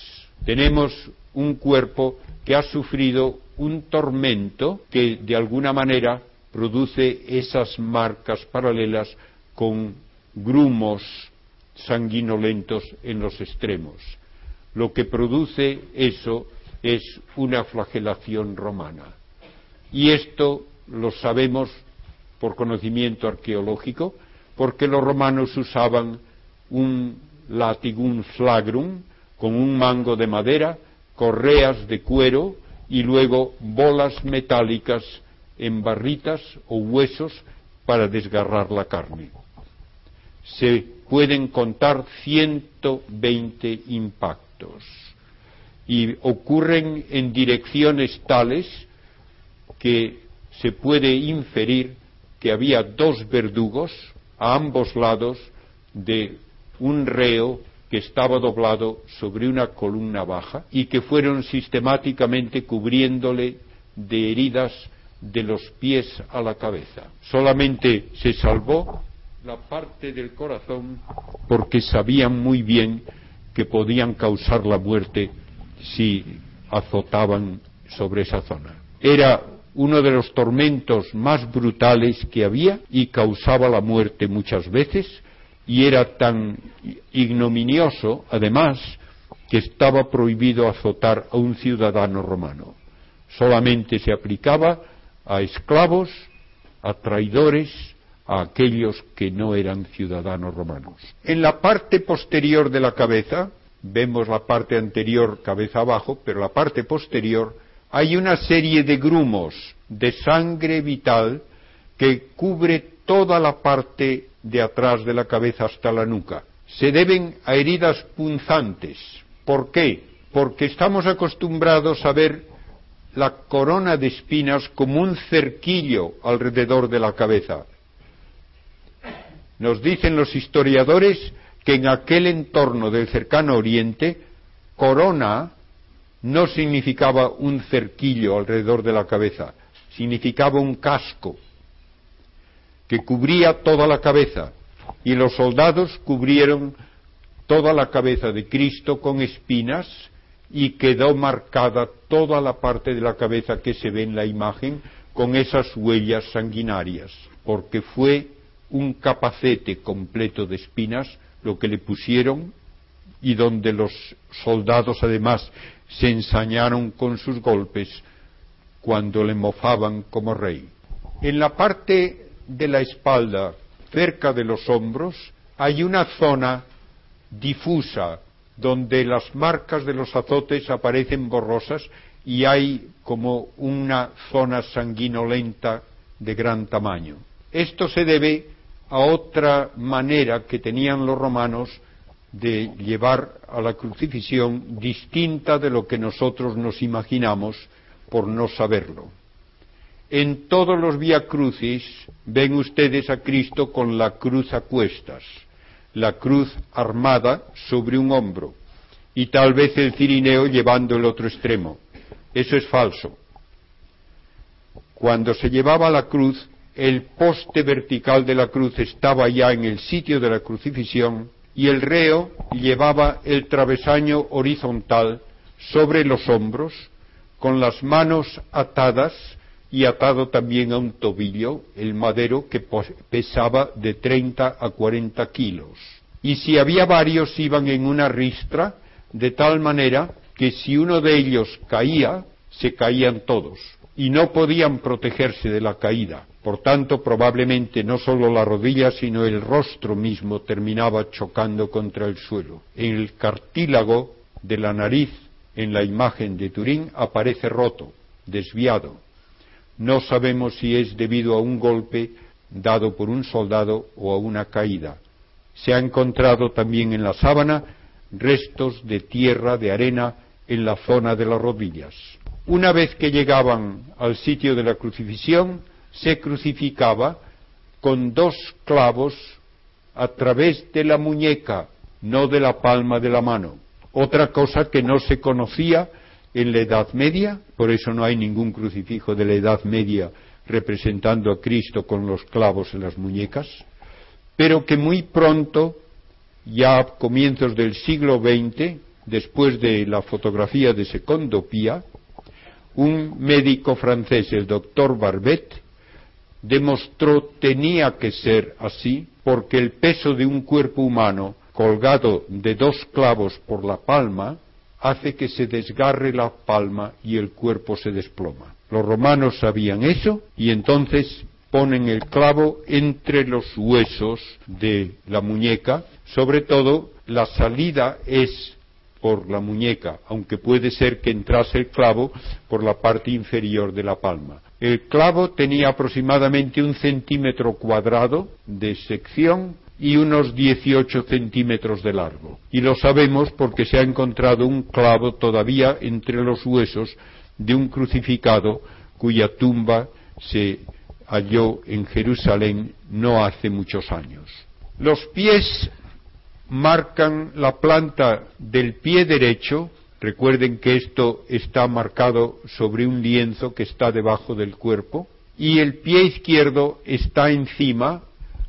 Tenemos un cuerpo que ha sufrido un tormento que de alguna manera produce esas marcas paralelas con grumos sanguinolentos en los extremos. Lo que produce eso es una flagelación romana. Y esto lo sabemos por conocimiento arqueológico, porque los romanos usaban un latigum flagrum con un mango de madera, correas de cuero y luego bolas metálicas en barritas o huesos para desgarrar la carne. Se pueden contar 120 impactos y ocurren en direcciones tales que se puede inferir que había dos verdugos a ambos lados de un reo que estaba doblado sobre una columna baja y que fueron sistemáticamente cubriéndole de heridas de los pies a la cabeza. Solamente se salvó la parte del corazón porque sabían muy bien que podían causar la muerte si azotaban sobre esa zona. Era uno de los tormentos más brutales que había y causaba la muerte muchas veces y era tan ignominioso, además, que estaba prohibido azotar a un ciudadano romano. Solamente se aplicaba a esclavos, a traidores, a aquellos que no eran ciudadanos romanos. En la parte posterior de la cabeza, vemos la parte anterior cabeza abajo, pero la parte posterior hay una serie de grumos de sangre vital que cubre toda la parte de atrás de la cabeza hasta la nuca. Se deben a heridas punzantes. ¿Por qué? Porque estamos acostumbrados a ver la corona de espinas como un cerquillo alrededor de la cabeza. Nos dicen los historiadores que en aquel entorno del cercano oriente, corona no significaba un cerquillo alrededor de la cabeza, significaba un casco que cubría toda la cabeza y los soldados cubrieron toda la cabeza de Cristo con espinas y quedó marcada toda la parte de la cabeza que se ve en la imagen con esas huellas sanguinarias, porque fue un capacete completo de espinas lo que le pusieron y donde los soldados además se ensañaron con sus golpes cuando le mofaban como rey. En la parte de la espalda, cerca de los hombros, hay una zona difusa donde las marcas de los azotes aparecen borrosas y hay como una zona sanguinolenta de gran tamaño. Esto se debe a otra manera que tenían los romanos de llevar a la crucifixión distinta de lo que nosotros nos imaginamos por no saberlo. En todos los vía crucis ven ustedes a Cristo con la cruz a cuestas la cruz armada sobre un hombro y tal vez el cirineo llevando el otro extremo. Eso es falso. Cuando se llevaba la cruz, el poste vertical de la cruz estaba ya en el sitio de la crucifixión y el reo llevaba el travesaño horizontal sobre los hombros, con las manos atadas y atado también a un tobillo el madero que pesaba de 30 a 40 kilos. Y si había varios iban en una ristra, de tal manera que si uno de ellos caía, se caían todos, y no podían protegerse de la caída. Por tanto, probablemente no solo la rodilla, sino el rostro mismo terminaba chocando contra el suelo. En el cartílago de la nariz, en la imagen de Turín, aparece roto, desviado, no sabemos si es debido a un golpe dado por un soldado o a una caída. Se ha encontrado también en la sábana restos de tierra, de arena, en la zona de las rodillas. Una vez que llegaban al sitio de la crucifixión, se crucificaba con dos clavos a través de la muñeca, no de la palma de la mano. Otra cosa que no se conocía en la Edad Media, por eso no hay ningún crucifijo de la Edad Media representando a Cristo con los clavos en las muñecas, pero que muy pronto, ya a comienzos del siglo XX, después de la fotografía de Secondo Pia, un médico francés, el doctor Barbet, demostró tenía que ser así porque el peso de un cuerpo humano colgado de dos clavos por la palma hace que se desgarre la palma y el cuerpo se desploma. Los romanos sabían eso y entonces ponen el clavo entre los huesos de la muñeca, sobre todo la salida es por la muñeca, aunque puede ser que entrase el clavo por la parte inferior de la palma. El clavo tenía aproximadamente un centímetro cuadrado de sección y unos 18 centímetros de largo. Y lo sabemos porque se ha encontrado un clavo todavía entre los huesos de un crucificado cuya tumba se halló en Jerusalén no hace muchos años. Los pies marcan la planta del pie derecho, recuerden que esto está marcado sobre un lienzo que está debajo del cuerpo, y el pie izquierdo está encima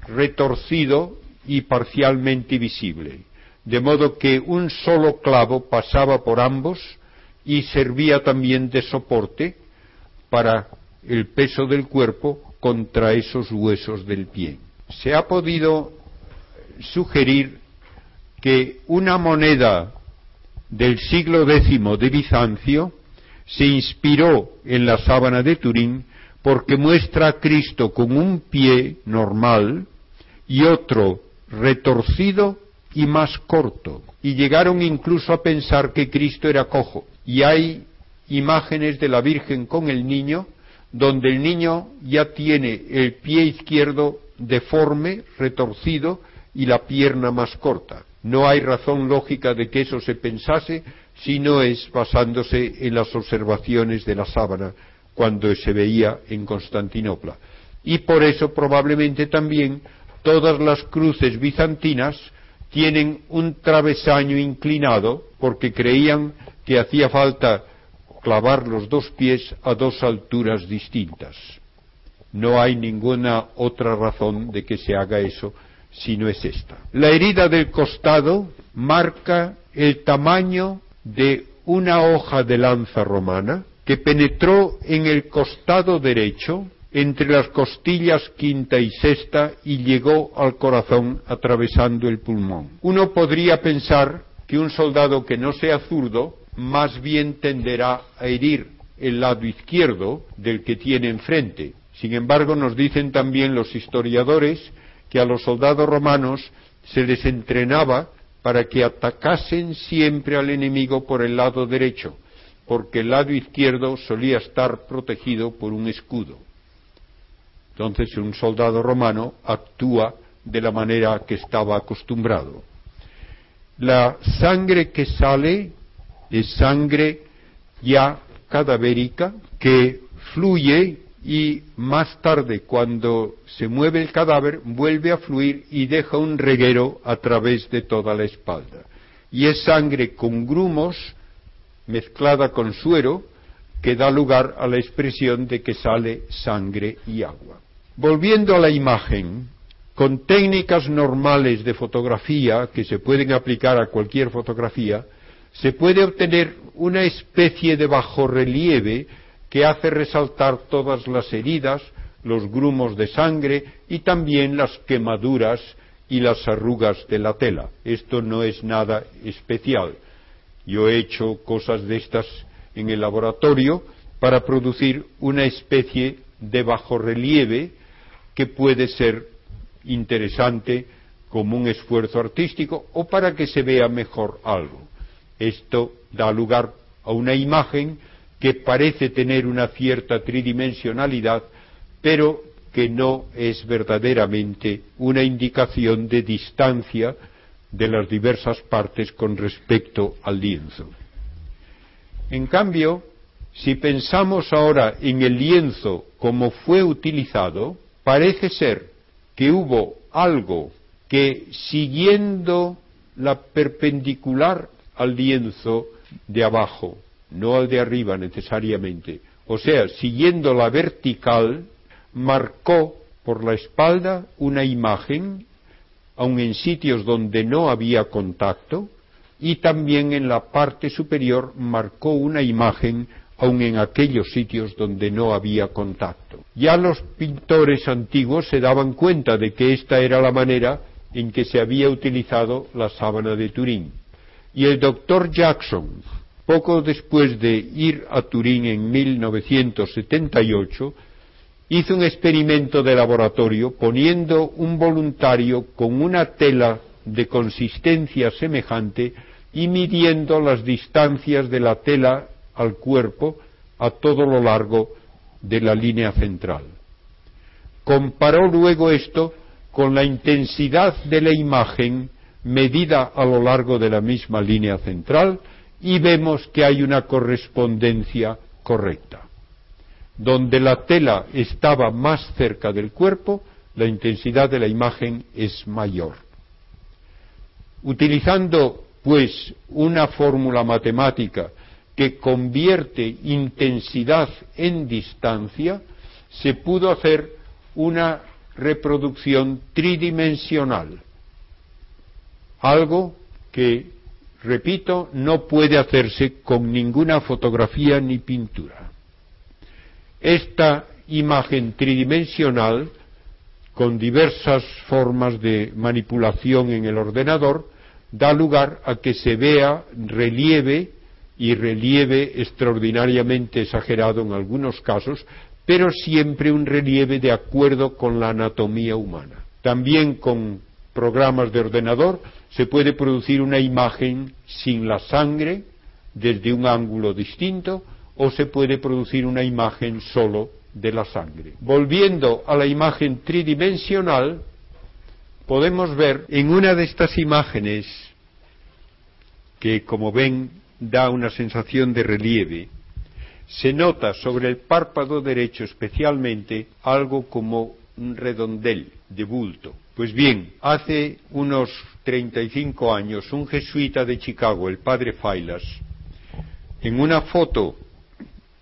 retorcido y parcialmente visible, de modo que un solo clavo pasaba por ambos y servía también de soporte para el peso del cuerpo contra esos huesos del pie. Se ha podido sugerir que una moneda del siglo X de Bizancio se inspiró en la sábana de Turín porque muestra a Cristo con un pie normal y otro retorcido y más corto. Y llegaron incluso a pensar que Cristo era cojo. Y hay imágenes de la Virgen con el niño, donde el niño ya tiene el pie izquierdo deforme, retorcido, y la pierna más corta. No hay razón lógica de que eso se pensase si no es basándose en las observaciones de la sábana cuando se veía en Constantinopla. Y por eso probablemente también todas las cruces bizantinas tienen un travesaño inclinado porque creían que hacía falta clavar los dos pies a dos alturas distintas. No hay ninguna otra razón de que se haga eso si no es esta. La herida del costado marca el tamaño de una hoja de lanza romana que penetró en el costado derecho entre las costillas quinta y sexta y llegó al corazón atravesando el pulmón. Uno podría pensar que un soldado que no sea zurdo más bien tenderá a herir el lado izquierdo del que tiene enfrente. Sin embargo, nos dicen también los historiadores que a los soldados romanos se les entrenaba para que atacasen siempre al enemigo por el lado derecho, porque el lado izquierdo solía estar protegido por un escudo. Entonces un soldado romano actúa de la manera que estaba acostumbrado. La sangre que sale es sangre ya cadavérica que fluye y más tarde, cuando se mueve el cadáver, vuelve a fluir y deja un reguero a través de toda la espalda. Y es sangre con grumos mezclada con suero que da lugar a la expresión de que sale sangre y agua. Volviendo a la imagen, con técnicas normales de fotografía que se pueden aplicar a cualquier fotografía, se puede obtener una especie de bajorrelieve que hace resaltar todas las heridas, los grumos de sangre y también las quemaduras y las arrugas de la tela. Esto no es nada especial. Yo he hecho cosas de estas en el laboratorio para producir una especie de bajorrelieve que puede ser interesante como un esfuerzo artístico o para que se vea mejor algo. Esto da lugar a una imagen que parece tener una cierta tridimensionalidad, pero que no es verdaderamente una indicación de distancia de las diversas partes con respecto al lienzo. En cambio, si pensamos ahora en el lienzo como fue utilizado, parece ser que hubo algo que siguiendo la perpendicular al lienzo de abajo no al de arriba necesariamente, o sea, siguiendo la vertical, marcó por la espalda una imagen, aun en sitios donde no había contacto, y también en la parte superior marcó una imagen, aun en aquellos sitios donde no había contacto. Ya los pintores antiguos se daban cuenta de que esta era la manera en que se había utilizado la sábana de Turín. Y el doctor Jackson, poco después de ir a Turín en 1978, hizo un experimento de laboratorio poniendo un voluntario con una tela de consistencia semejante y midiendo las distancias de la tela al cuerpo a todo lo largo de la línea central. Comparó luego esto con la intensidad de la imagen medida a lo largo de la misma línea central y vemos que hay una correspondencia correcta. Donde la tela estaba más cerca del cuerpo, la intensidad de la imagen es mayor. Utilizando, pues, una fórmula matemática que convierte intensidad en distancia, se pudo hacer una reproducción tridimensional, algo que repito, no puede hacerse con ninguna fotografía ni pintura. Esta imagen tridimensional, con diversas formas de manipulación en el ordenador, da lugar a que se vea relieve y relieve extraordinariamente exagerado en algunos casos, pero siempre un relieve de acuerdo con la anatomía humana. También con programas de ordenador se puede producir una imagen sin la sangre desde un ángulo distinto o se puede producir una imagen solo de la sangre. Volviendo a la imagen tridimensional, podemos ver en una de estas imágenes que, como ven, da una sensación de relieve, se nota sobre el párpado derecho especialmente algo como un redondel de bulto. Pues bien, hace unos 35 años un jesuita de Chicago, el padre Failas, en una foto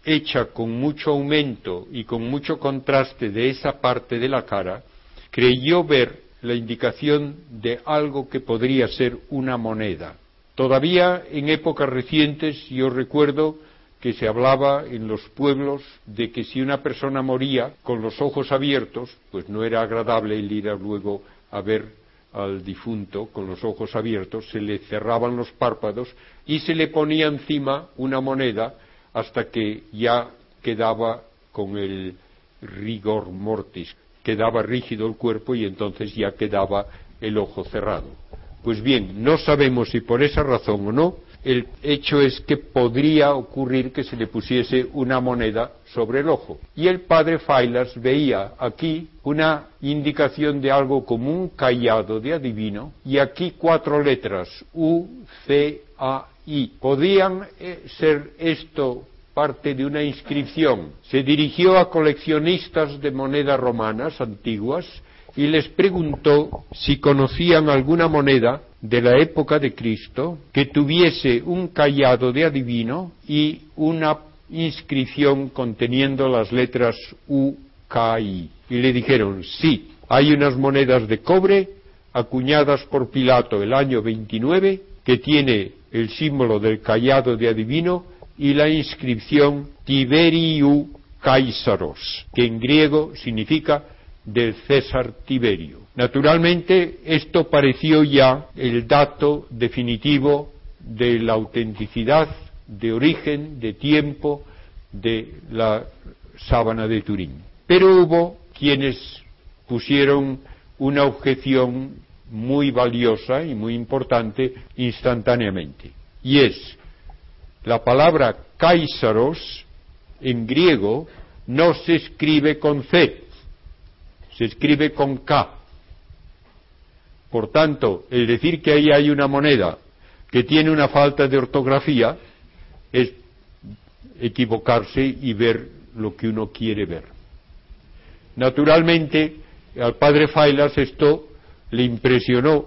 hecha con mucho aumento y con mucho contraste de esa parte de la cara, creyó ver la indicación de algo que podría ser una moneda. Todavía en épocas recientes yo recuerdo que se hablaba en los pueblos de que si una persona moría con los ojos abiertos, pues no era agradable el ir luego a ver al difunto con los ojos abiertos, se le cerraban los párpados y se le ponía encima una moneda hasta que ya quedaba con el rigor mortis, quedaba rígido el cuerpo y entonces ya quedaba el ojo cerrado. Pues bien, no sabemos si por esa razón o no, el hecho es que podría ocurrir que se le pusiese una moneda sobre el ojo. Y el padre Failas veía aquí una indicación de algo como un callado de adivino y aquí cuatro letras, U, C, A, I. ¿Podían eh, ser esto parte de una inscripción? Se dirigió a coleccionistas de monedas romanas antiguas y les preguntó si conocían alguna moneda de la época de Cristo que tuviese un callado de adivino y una inscripción conteniendo las letras U, K, I. Y le dijeron, sí, hay unas monedas de cobre acuñadas por Pilato el año 29 que tiene el símbolo del callado de adivino y la inscripción Tiberiu Caisaros, que en griego significa del César Tiberio. Naturalmente, esto pareció ya el dato definitivo de la autenticidad, de origen, de tiempo de la sábana de Turín. Pero hubo quienes pusieron una objeción muy valiosa y muy importante instantáneamente. Y es, la palabra Kaisaros en griego no se escribe con C, se escribe con K. Por tanto, el decir que ahí hay una moneda que tiene una falta de ortografía es equivocarse y ver lo que uno quiere ver. Naturalmente, al padre Failas esto le impresionó,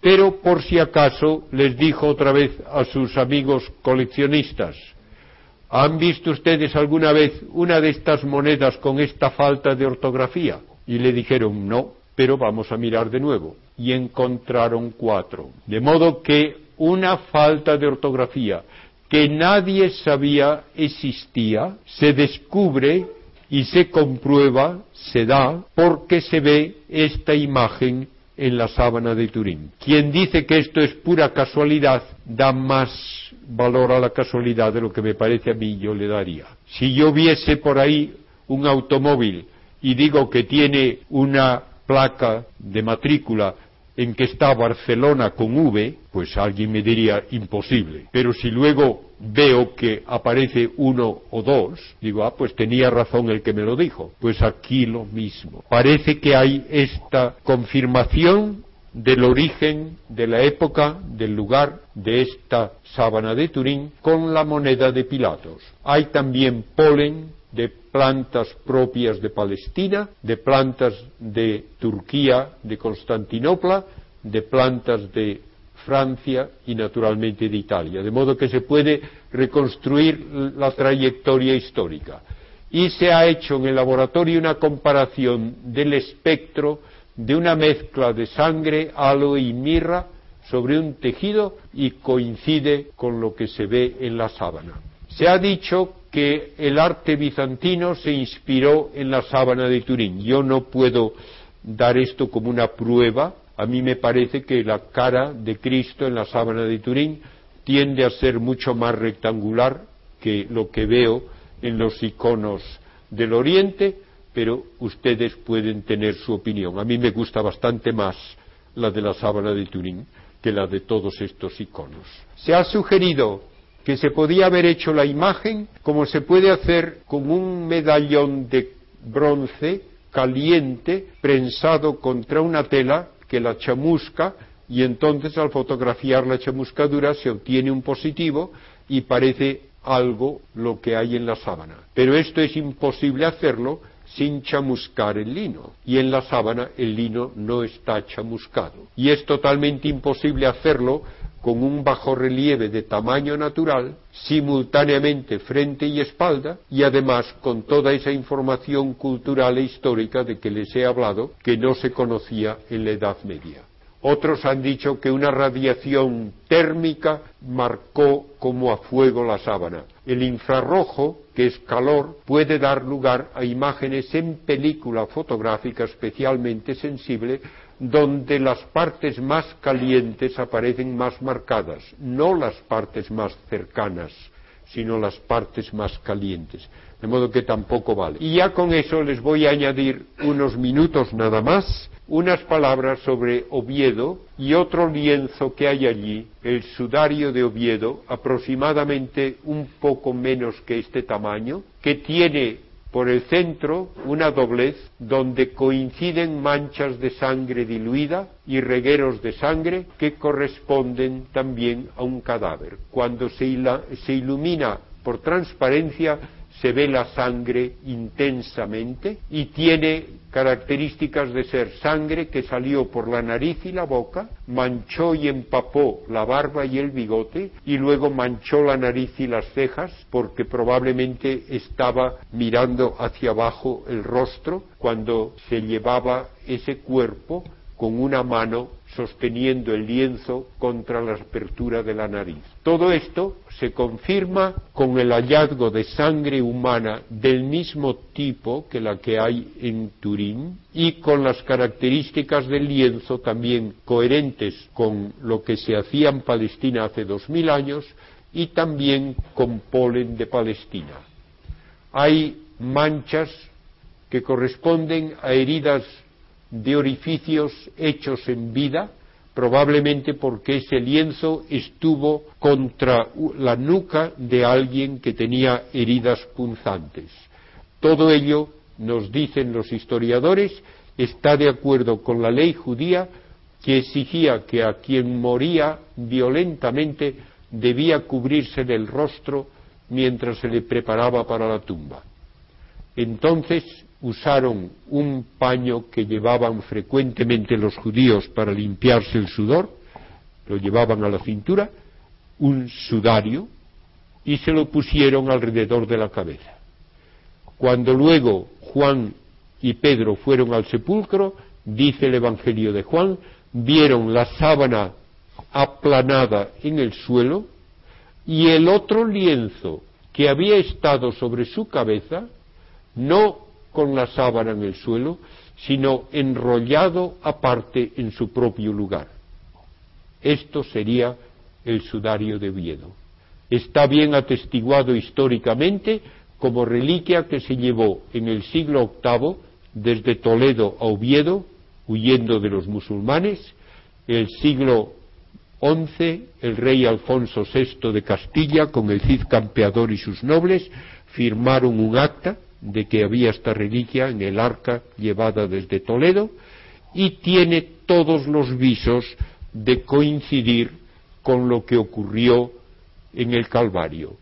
pero por si acaso les dijo otra vez a sus amigos coleccionistas, ¿Han visto ustedes alguna vez una de estas monedas con esta falta de ortografía? Y le dijeron no, pero vamos a mirar de nuevo. Y encontraron cuatro. De modo que una falta de ortografía que nadie sabía existía, se descubre y se comprueba, se da, porque se ve esta imagen en la sábana de Turín. Quien dice que esto es pura casualidad da más valor a la casualidad de lo que me parece a mí yo le daría. Si yo viese por ahí un automóvil y digo que tiene una placa de matrícula en que está Barcelona con V, pues alguien me diría imposible. Pero si luego veo que aparece uno o dos, digo, ah, pues tenía razón el que me lo dijo. Pues aquí lo mismo. Parece que hay esta confirmación del origen, de la época, del lugar de esta sábana de Turín con la moneda de Pilatos. Hay también polen de plantas propias de Palestina, de plantas de Turquía, de Constantinopla, de plantas de Francia y naturalmente de Italia. De modo que se puede reconstruir la trayectoria histórica. Y se ha hecho en el laboratorio una comparación del espectro de una mezcla de sangre, aloe y mirra sobre un tejido y coincide con lo que se ve en la sábana. Se ha dicho que el arte bizantino se inspiró en la sábana de Turín. Yo no puedo dar esto como una prueba. A mí me parece que la cara de Cristo en la sábana de Turín tiende a ser mucho más rectangular que lo que veo en los iconos del Oriente, pero ustedes pueden tener su opinión. A mí me gusta bastante más la de la sábana de Turín que la de todos estos iconos. Se ha sugerido que se podía haber hecho la imagen como se puede hacer con un medallón de bronce caliente prensado contra una tela que la chamusca y entonces al fotografiar la chamuscadura se obtiene un positivo y parece algo lo que hay en la sábana. Pero esto es imposible hacerlo sin chamuscar el lino. Y en la sábana el lino no está chamuscado. Y es totalmente imposible hacerlo con un bajo relieve de tamaño natural, simultáneamente frente y espalda, y además con toda esa información cultural e histórica de que les he hablado, que no se conocía en la Edad Media. Otros han dicho que una radiación térmica marcó como a fuego la sábana. El infrarrojo, que es calor, puede dar lugar a imágenes en película fotográfica especialmente sensible donde las partes más calientes aparecen más marcadas, no las partes más cercanas, sino las partes más calientes. De modo que tampoco vale. Y ya con eso les voy a añadir unos minutos nada más, unas palabras sobre Oviedo y otro lienzo que hay allí, el sudario de Oviedo, aproximadamente un poco menos que este tamaño, que tiene por el centro una doblez donde coinciden manchas de sangre diluida y regueros de sangre que corresponden también a un cadáver. Cuando se, ilumina por transparencia se ve la sangre intensamente y tiene características de ser sangre que salió por la nariz y la boca, manchó y empapó la barba y el bigote y luego manchó la nariz y las cejas porque probablemente estaba mirando hacia abajo el rostro cuando se llevaba ese cuerpo con una mano sosteniendo el lienzo contra la apertura de la nariz. Todo esto se confirma con el hallazgo de sangre humana del mismo tipo que la que hay en Turín y con las características del lienzo también coherentes con lo que se hacía en Palestina hace dos mil años y también con polen de Palestina. Hay manchas que corresponden a heridas de orificios hechos en vida, probablemente porque ese lienzo estuvo contra la nuca de alguien que tenía heridas punzantes. Todo ello, nos dicen los historiadores, está de acuerdo con la ley judía que exigía que a quien moría violentamente debía cubrirse del rostro mientras se le preparaba para la tumba. Entonces usaron un paño que llevaban frecuentemente los judíos para limpiarse el sudor, lo llevaban a la cintura, un sudario, y se lo pusieron alrededor de la cabeza. Cuando luego Juan y Pedro fueron al sepulcro, dice el Evangelio de Juan, vieron la sábana aplanada en el suelo y el otro lienzo que había estado sobre su cabeza no con la sábana en el suelo, sino enrollado aparte en su propio lugar. Esto sería el sudario de Oviedo. Está bien atestiguado históricamente como reliquia que se llevó en el siglo VIII desde Toledo a Oviedo, huyendo de los musulmanes, el siglo XI, el rey Alfonso VI de Castilla, con el Cid Campeador y sus nobles, firmaron un acta de que había esta reliquia en el arca llevada desde Toledo y tiene todos los visos de coincidir con lo que ocurrió en el Calvario.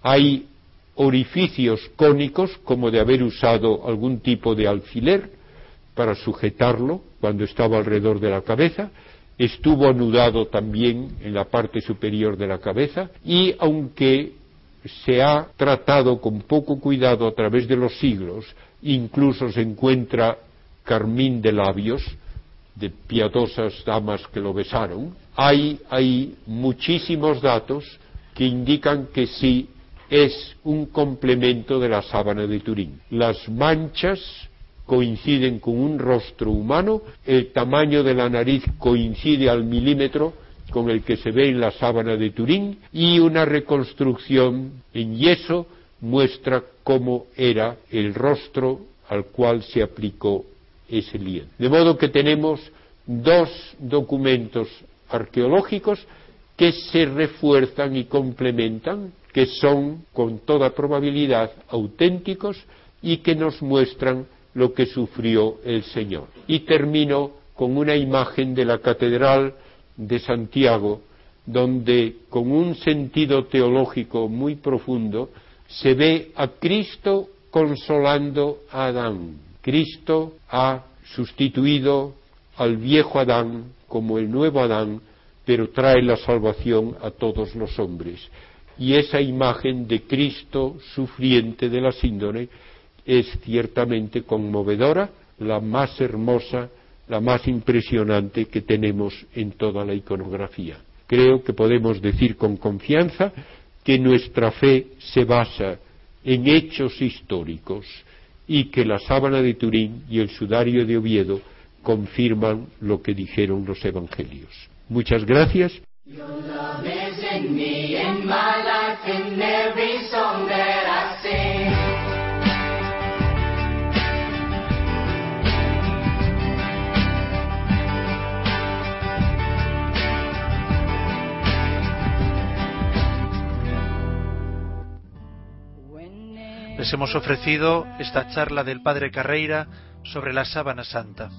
Hay orificios cónicos como de haber usado algún tipo de alfiler para sujetarlo cuando estaba alrededor de la cabeza, estuvo anudado también en la parte superior de la cabeza y aunque se ha tratado con poco cuidado a través de los siglos, incluso se encuentra carmín de labios de piadosas damas que lo besaron, hay, muchísimos datos que indican que sí es un complemento de la sábana de Turín. Las manchas coinciden con un rostro humano, el tamaño de la nariz coincide al milímetro con el que se ve en la sábana de Turín y una reconstrucción en yeso muestra cómo era el rostro al cual se aplicó ese lienzo. De modo que tenemos dos documentos arqueológicos que se refuerzan y complementan, que son con toda probabilidad auténticos y que nos muestran lo que sufrió el Señor. Y termino con una imagen de la Catedral de Santiago, donde con un sentido teológico muy profundo se ve a Cristo consolando a Adán. Cristo ha sustituido al viejo Adán como el nuevo Adán, pero trae la salvación a todos los hombres. Y esa imagen de Cristo sufriente de la síndrome es ciertamente conmovedora, la más hermosa, la más impresionante que tenemos en toda la iconografía. Creo que podemos decir con confianza que nuestra fe se basa en hechos históricos y que la sábana de Turín y el sudario de Oviedo confirman lo que dijeron los evangelios. Muchas gracias. Les hemos ofrecido esta charla del Padre Carreira sobre la sábana santa.